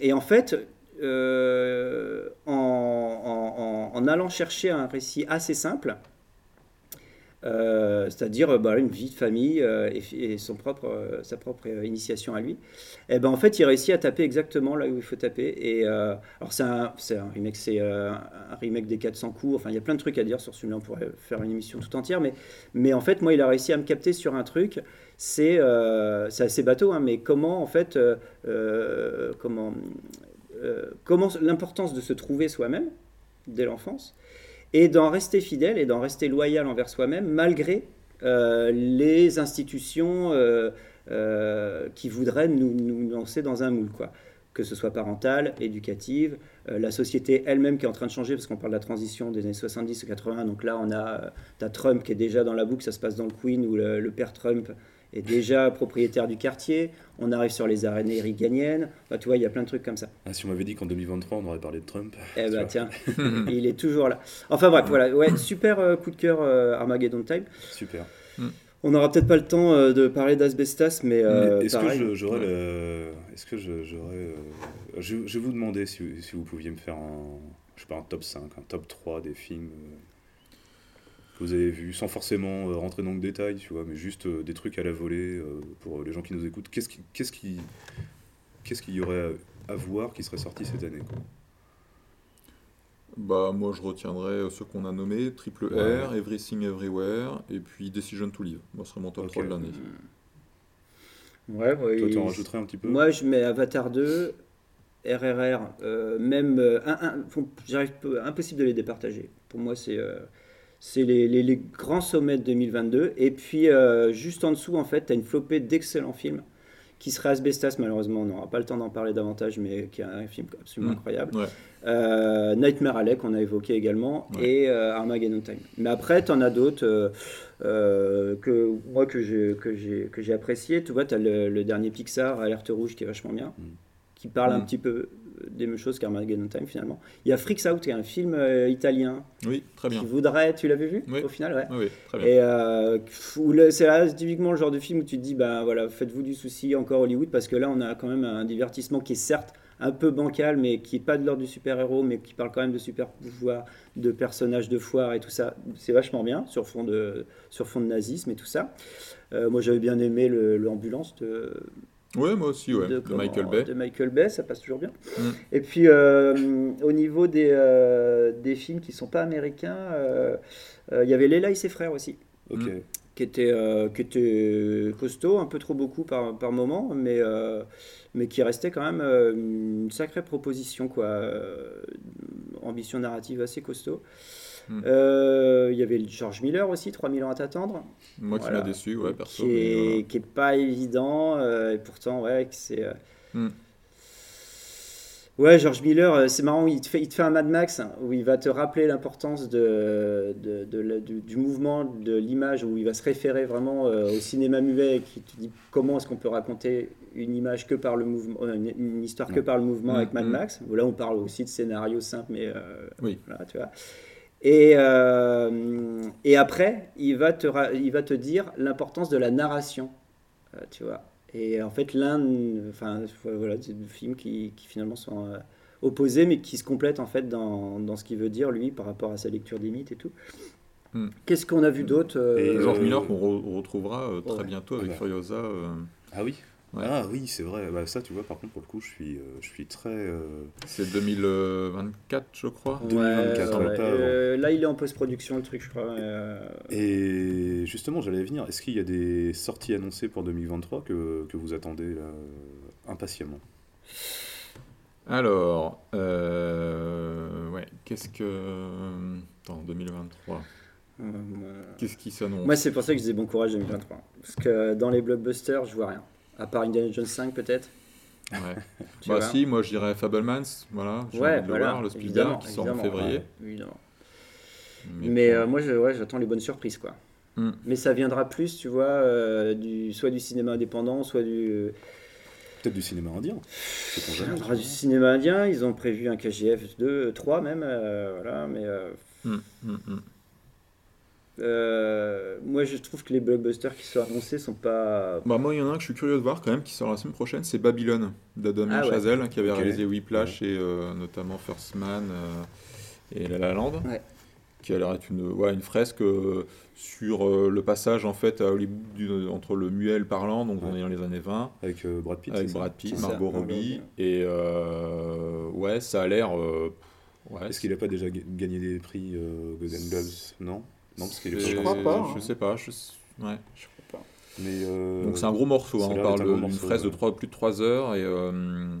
et en fait, euh, en, allant chercher un récit assez simple, euh, c'est-à-dire bah, une vie de famille euh, et, son propre, sa propre initiation à lui, et ben en fait il réussit à taper exactement là où il faut taper. Et alors c'est un, remake, c'est un remake des 400 coups. Enfin il y a plein de trucs à dire sur celui-là. On pourrait faire une émission tout entière, mais mais en fait moi il a réussi à me capter sur un truc. C'est assez bateau, hein, mais comment en fait comment comment l'importance de se trouver soi-même dès l'enfance et d'en rester fidèle et d'en rester loyal envers soi-même malgré euh, les institutions euh, euh, qui voudraient nous, nous lancer dans un moule, quoi. Que ce soit parental, éducative, euh, la société elle-même qui est en train de changer, parce qu'on parle de la transition des années 70 ou 80. Donc là, on a euh, Trump qui est déjà dans la boucle, ça se passe dans le Queen, où le, le père Trump est déjà propriétaire du quartier. On arrive sur les arénées reaganiennes. Enfin, tu vois, il y a plein de trucs comme ça. Ah, si on m'avait dit qu'en 2023 on aurait parlé de Trump. Eh bah tiens, il est toujours là. Enfin bref, voilà, ouais, super euh, coup de cœur euh, Armageddon Time. Super. On n'aura peut-être pas le temps euh, de parler d'Asbestas, mais Est-ce que j'aurais Est-ce que j'aurais. Je, vais vous demander si, si vous pouviez me faire un. Je sais pas, un top 5, un top 3 des films que vous avez vus, sans forcément euh, rentrer dans le détail, tu vois, mais juste euh, des trucs à la volée euh, pour les gens qui nous écoutent. Qu'est-ce qui- qu'est-ce qui- qu'est-ce qu'il y aurait à, à voir qui serait sorti cette année quoi? Bah, moi, je retiendrai ceux qu'on a nommés Triple Ouais. R, Everything Everywhere, et puis Decision to Live. Moi, ce serait mon top Ok. 3 de l'année. Ouais, ouais, Toi, tu en rajouterais un petit peu? Moi, je mets Avatar 2, RRR, euh, même. euh, un- un- impossible de les départager. Pour moi, c'est. euh, c'est les, les- les grands sommets de 2022. Et puis, euh, juste en dessous, en fait, tu as une flopée d'excellents films qui serait Asbestas, malheureusement. On n'aura pas le temps d'en parler davantage, mais qui est un film absolument Mm. incroyable. Ouais. Euh, Nightmare Alley, qu'on a évoqué également, Ouais. et euh, Armageddon Time. Mais après, tu en as d'autres euh, que moi que j'ai apprécié. Tu vois, tu as le, le dernier Pixar, Alerte Rouge, qui est vachement bien, Mm. qui parle un Mm. petit peu des mêmes choses qu'Armageddon Time finalement. Il y a Freaks Out, qui est un film euh, italien Oui, très bien. qui voudrait. Tu l'avais vu Oui. au final, ouais. Oui, oui, très bien. Et euh, c'est là, typiquement le genre de film où tu te dis, ben voilà, faites-vous du souci encore Hollywood, parce que là, on a quand même un divertissement qui est certes un peu bancal, mais qui est pas de l'ordre du super-héros, mais qui parle quand même de super pouvoirs, de personnages de foire et tout ça. C'est vachement bien, sur fond de, sur fond de nazisme et tout ça. Euh, moi, j'avais bien aimé l'ambulance de, Ouais, moi aussi, ouais. De, comment- Michael Bay. de Michael Bay, ça passe toujours bien. Mm. Et puis, euh, au niveau des, euh, des films qui sont pas américains, euh, euh, il y avait Léla et ses frères aussi Ok. Mm. qui était, euh, qui était costaud, un peu trop beaucoup par, par moment, mais, euh, mais qui restait quand même euh, une sacrée proposition, quoi. Euh, ambition narrative assez costaud. Hmm. Euh, Il y avait George Miller aussi, 3000 ans à t'attendre, Moi qui m'a déçu, ouais, perso. qui, mais est, voilà. qui est pas évident, euh, et pourtant, ouais, que c'est... euh, Hmm. Ouais, George Miller, c'est marrant, il te, fait, il te fait un Mad Max hein, où il va te rappeler l'importance de, de- du, mouvement, de l'image, où il va se référer vraiment au cinéma muet et qui te dit comment est-ce qu'on peut raconter une image que par le mouvement, une, une histoire que par le mouvement Mm, avec Mad mm. Max. Où là, on parle aussi de scénario simple, mais Oui. voilà, tu vois. Et, euh, et après, il va te, ra- il va te dire l'importance de la narration, euh, tu vois. Et en fait, l'un, enfin, voilà, c'est deux films qui, qui finalement sont euh, opposés, mais qui se complètent en fait dans, dans ce qu'il veut dire lui par rapport à sa lecture des mythes et tout. Hmm. Qu'est-ce qu'on a vu d'autre euh, Et George Euh, Miller qu'on re- retrouvera euh, très ouais. bientôt avec Ouais. Furiosa. euh, Ah oui Ouais. Ah oui, c'est vrai. Bah, ça, tu vois, par contre, pour le coup, je suis, euh, je suis très. euh, c'est 2024, je crois. Ouais, 2024, ouais, euh, là, il est en post-production, le truc, je crois. euh, Et justement, j'allais venir. Est-ce qu'il y a des sorties annoncées pour 2023 que, que vous attendez là, impatiemment? Alors, euh, ouais, qu'est-ce que. Attends, 2023. euh, Qu'est-ce qui s'annonce? Moi, c'est pour ça que je disais bon courage 2023. Parce que dans les blockbusters, je vois rien. À part Indiana Jones 5, peut-être. Ouais. Bah si, moi je dirais Fablemans, voilà. Ouais, le voilà, voir, le Spielberg évidemment, qui sort en février. ouais, évidemment. Mais, euh, moi, je- ouais, j'attends les bonnes surprises, quoi. Hmm. Mais ça viendra plus, tu vois, euh, du, soit du cinéma indépendant, soit du, Peut-être du cinéma indien. Ça viendra du cinéma indien. Ils ont prévu un KGF 2, 3 même, euh, voilà. Mais euh, Hum, hum, hum. Euh, moi, je trouve que les blockbusters qui sont annoncés sont pas. Bah moi il y en a un que je suis curieux de voir quand même qui sort la semaine prochaine, c'est Babylone d'Adamien Ah ouais. Chazelle qui avait réalisé Whiplash et euh, notamment First Man euh, et La La Land. Ouais. Qui a l'air être une, ouais, une fresque euh, sur euh, le passage en fait à Hollywood du- entre le muet et le parlant, donc on Ouais. est dans les années 20, Avec euh, Brad Pitt. avec Brad Pitt, ça, Margot Robbie, et euh, ouais ça a l'air... euh, ouais, Est-ce qu'il n'a pas déjà ga- gagné des prix euh, Golden Globes? Non? Non, parce qu'il est c'est- pas crois pas, Je hein. sais pas, je, ouais. Je crois pas. Mais euh, Donc c'est un gros morceau, hein, on parle d'une fraise de plus de 3 heures et, euh,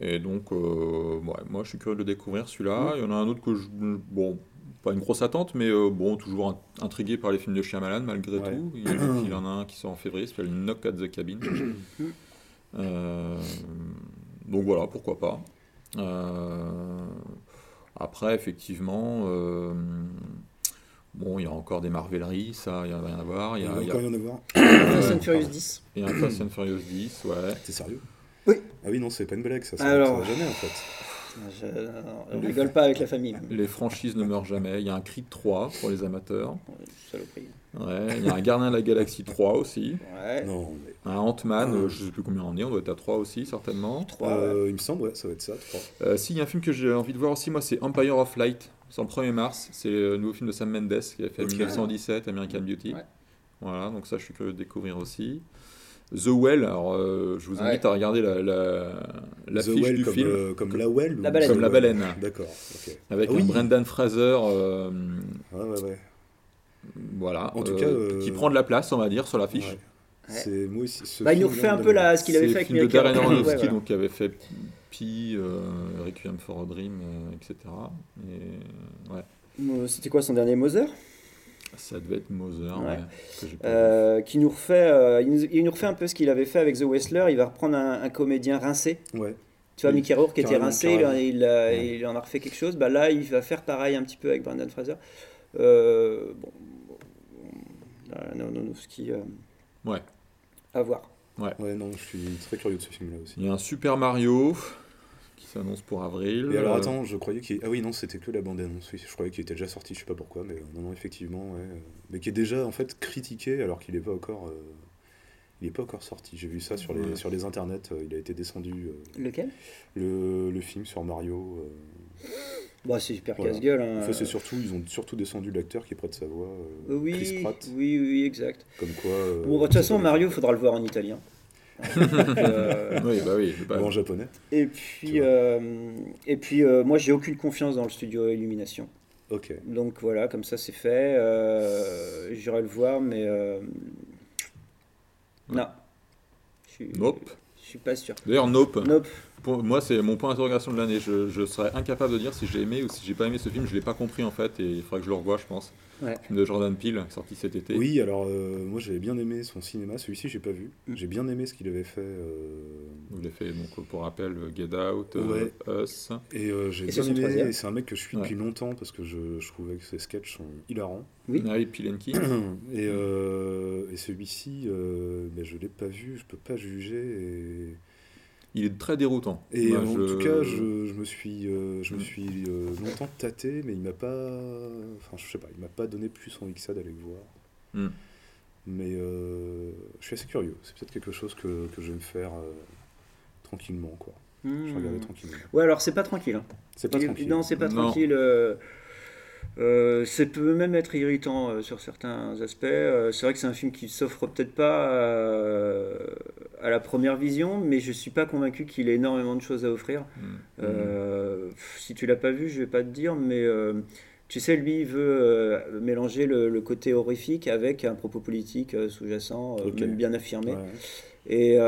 et donc euh, ouais, moi je suis curieux de le découvrir celui-là. Il y en a un autre que je... Bon, pas une grosse attente, mais bon, toujours int- intrigué par les films de Shyamalan malgré tout. Il, il en a un qui sort en février, s'appelle Knock at the Cabin. Donc voilà, pourquoi pas. Après, effectivement, bon, il y a encore des marveleries, ça, il n'y a rien à voir. Il y a, il y a- encore y en avoir. Fast and Furious pardon. 10. il y a un Fast and Furious 10, ouais. T'es sérieux? Oui. Ah oui, non, c'est pas une blague, ça. Ça Alors- va jamais en fait. Je, on rigole pas avec la famille. Les franchises ne meurent jamais. Il y a un Creed 3 pour les amateurs. Saloperie. Ouais. Il y a un Gardien de la Galaxie 3 aussi. Ouais. Non, mais. Un Ant-Man, euh, je sais plus combien on est, on doit être à 3 aussi certainement. 3, ouais. Euh, il me semble, ouais, ça va être ça, 3. Euh, si, il y a un film que j'ai envie de voir aussi, moi, c'est Empire of Light. C'est en 1er mars. C'est le nouveau film de Sam Mendes qui a fait Ok. 1917, American Beauty. Ouais. Voilà, donc ça, je suis curieux de découvrir aussi. The Well, alors euh, je vous invite Ouais. à regarder la, la, Well du comme, film euh, comme la Well La. Comme la baleine. D'accord, avec Ah oui. Brendan Fraser. euh, Ouais, ouais, ouais. voilà, En tout euh, cas, euh, qui prend de la place, on va dire, sur l'affiche. Ouais. C'est moi aussi. ce Bah, il nous refait un peu la, ce qu'il avait fait le avec film de Miracle. Darren Aronofsky, Ouais, voilà. donc, qui avait fait Pi, euh, Requiem for a Dream, euh, etc. Et, ouais, Euh, C'était quoi son dernier Mother? Ça devait être Moser, Ouais. ouais. Euh, qui nous refait, euh, il, nous, il nous refait un peu ce qu'il avait fait avec The Wrestler. Il va reprendre un, un comédien rincé. Ouais. Tu vois, Oui, Mickey Rourke qui était rincé, il, carrément. il, a- Ouais. il en a refait quelque chose. Bah, là, il va faire pareil un petit peu avec Brendan Fraser. Euh, bon, non, non, non, ce qui. euh, Ouais. À voir. Ouais, non, je suis très curieux de ce film-là aussi. Il y a un Super Mario qui s'annonce pour avril. Et alors Euh, attends, je croyais qu'il. Ah oui, non, c'était que la bande-annonce. Oui, je croyais qu'il était déjà sorti, je sais pas pourquoi, mais euh, non, non, effectivement, ouais. euh, Mais qui est déjà en fait critiqué alors qu'il n'est pas encore. euh, Il est pas encore sorti. J'ai vu ça sur les, Ouais. sur les internets. Il a été descendu. euh, Lequel? le, le film sur Mario. euh, Bah, C'est super Voilà. casse-gueule. hein. Enfin, c'est surtout, ils ont surtout descendu l'acteur qui prête sa voix, oui, Chris Pratt. oui, oui, exact. Comme quoi. euh, Bon, de toute façon, Mario, faudra le voir en italien. Euh, Oui, bah oui. bah, Ou en japonais. et puis, euh, et puis euh, moi, j'ai aucune confiance dans le studio Illumination. Ok. Donc voilà, comme ça c'est fait. Euh, J'irai le voir, mais euh, Ouais. non. Je suis, Nope. Je suis pas sûr. D'ailleurs, Nope. Nope. Pour moi, c'est mon point d'interrogation de l'année. Je, je serais incapable de dire si j'ai aimé ou si j'ai pas aimé ce film. Je l'ai pas compris en fait, et il faudrait que je le revoie, je pense. Ouais. Film de Jordan Peele, sorti cet été. Oui, alors euh, moi j'avais bien aimé son cinéma. Celui-ci, j'ai pas vu. Mm. J'ai bien aimé ce qu'il avait fait. euh, Vous l'avez fait donc pour rappel Get Out, Ouais. euh, Us. Et euh, j'ai bien aimé. Et c'est un mec que je suis Ouais. depuis longtemps parce que je, je trouvais que ses sketchs sont hilarants. Oui. Harry Pilenki. Et, euh, et celui-ci, euh, ben, je l'ai pas vu, je peux pas juger. Il est très déroutant. Et, Moi, en je- tout cas, je, je me suis, euh, je me suis euh, longtemps tâté, mais il m'a pas, enfin je sais pas, il m'a pas donné plus envie que ça d'aller le voir. Mm. Mais euh, je suis assez curieux. C'est peut-être quelque chose que, que je vais me faire euh, tranquillement, quoi. Je vais Hmm. regarder tranquillement. Ouais, alors c'est pas tranquille. hein. C'est pas Il- tranquille. Non, c'est pas Non. tranquille. euh, euh, ça peut même être irritant euh, sur certains aspects. Euh, c'est vrai que c'est un film qui s'offre peut-être pas euh, à la première vision, mais je suis pas convaincu qu'il ait énormément de choses à offrir. Mm. Euh, si tu l'as pas vu, je vais pas te dire, mais euh, tu sais, lui, il veut euh, mélanger le, le côté horrifique avec un propos politique sous-jacent, même bien affirmé. Ouais. Et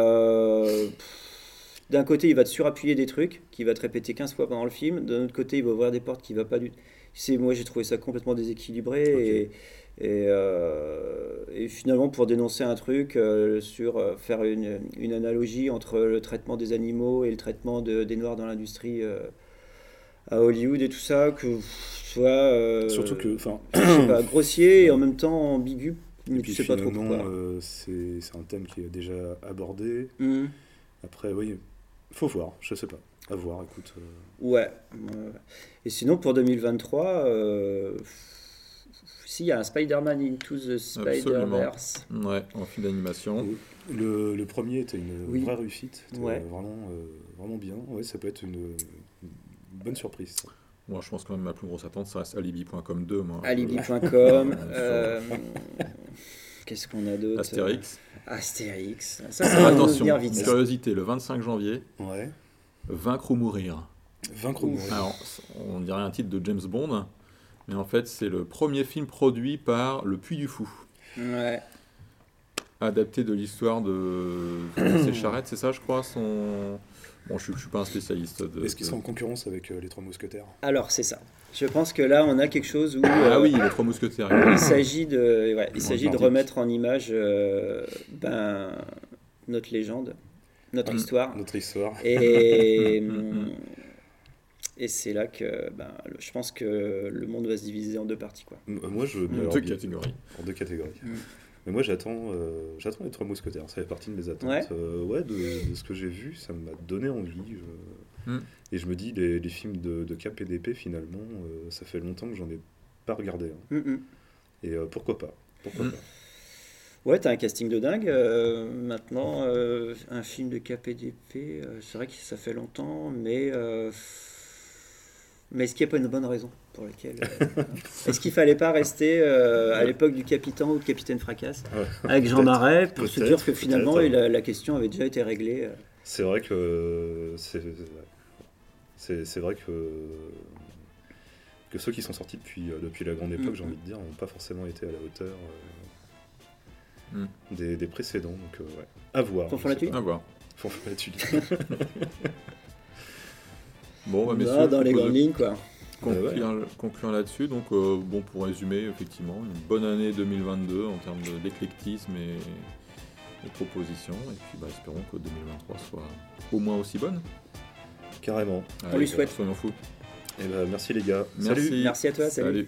d'un côté, il va te surappuyer des trucs, qui va te répéter 15 fois pendant le film. D'un autre côté, il va ouvrir des portes qui va pas du. C'est moi, j'ai trouvé ça complètement déséquilibré et, et, euh, et finalement pour dénoncer un truc euh, sur euh, faire une, une analogie entre le traitement des animaux et le traitement de- des noirs dans l'industrie à Hollywood et tout ça, que euh, Surtout que, enfin, grossier et en même temps ambigu, mais et tu sais pas trop pourquoi. euh, c'est un thème qui est déjà abordé. Mhm. Après, oui, faut voir, je sais pas. À voir, écoute. euh, Ouais. Et sinon, pour 2023, euh, si, il y a un Spider-Man Into the Spider-Verse. Ouais, en film d'animation. Le, le premier était une Oui. vraie réussite. Ouais. Vraiment, euh, vraiment bien. Ouais, ça peut être une, une bonne surprise. ça. Moi, je pense quand même ma plus grosse attente, ça reste Alibi.com 2. Moi. Alibi.com. Euh, euh, Qu'est-ce qu'on a d'autre Astérix. Astérix. Ça, ça Attention, vite. curiosité, le 25 janvier, Ouais. Vaincre ou mourir. Vaincre ou mourir. Alors, on dirait un titre de James Bond, mais en fait, c'est le premier film produit par Le Puy du Fou, Ouais. adapté de l'histoire de. C'est Charrette, c'est ça, je crois son... Bon, je ne suis pas un spécialiste de. Est-ce qu'ils de- sont en concurrence avec euh, les Trois Mousquetaires? Alors, c'est ça. Je pense que là, on a quelque chose où. Ah euh, oui, les trois mousquetaires. Il s'agit de, ouais, il s'agit de remettre en image euh, ben, notre légende, notre Mm. histoire. Notre histoire. Et, et c'est là que ben, le- je pense que le monde va se diviser en deux parties. Quoi. M- Moi, je. En deux catégories. En deux catégories. Mm. Mais moi, j'attends euh, j'attends les Trois Mousquetaires. Ça fait partie de mes attentes. Ouais. Euh, ouais, de, de ce que j'ai vu, ça m'a donné envie. je- Mm. Et je me dis, les, les films de, de Cap et d'épée, finalement, euh, ça fait longtemps que j'en ai pas regardé. hein. Mm, mm. Et euh, pourquoi pas? Pourquoi Mm. pas? Ouais, t'as un casting de dingue. euh, maintenant, euh, un film de KPDP, euh, c'est vrai que ça fait longtemps, mais. Mais est-ce qu'il n'y a pas une bonne raison pour laquelle. euh, est-ce qu'il fallait pas rester euh, à l'époque du Capitaine ou de Capitaine Fracasse avec Jean Marais pour se dire que finalement la, la question avait déjà été réglée euh. C'est vrai que c'est vrai que que ceux qui sont sortis depuis depuis la grande époque, Mm. j'ai envie de dire, n'ont pas forcément été à la hauteur euh, Mm. des, des précédents. Donc euh, ouais, à voir. Fanfan je la tuile À voir. Fanfan la tuile. Bon, bah, Ah, messieurs, dans les grandes de lignes quoi. conclure, conclure là-dessus. Donc, euh, bon, pour résumer, effectivement, une bonne année 2022 en termes d'éclectisme et, et propositions. Et puis, bah, espérons que 2023 soit au moins aussi bonne. Carrément. Allez, lui souhaite. Soyons fous. Et ben merci les gars. Merci. Salut. Merci à toi, salut. Salut.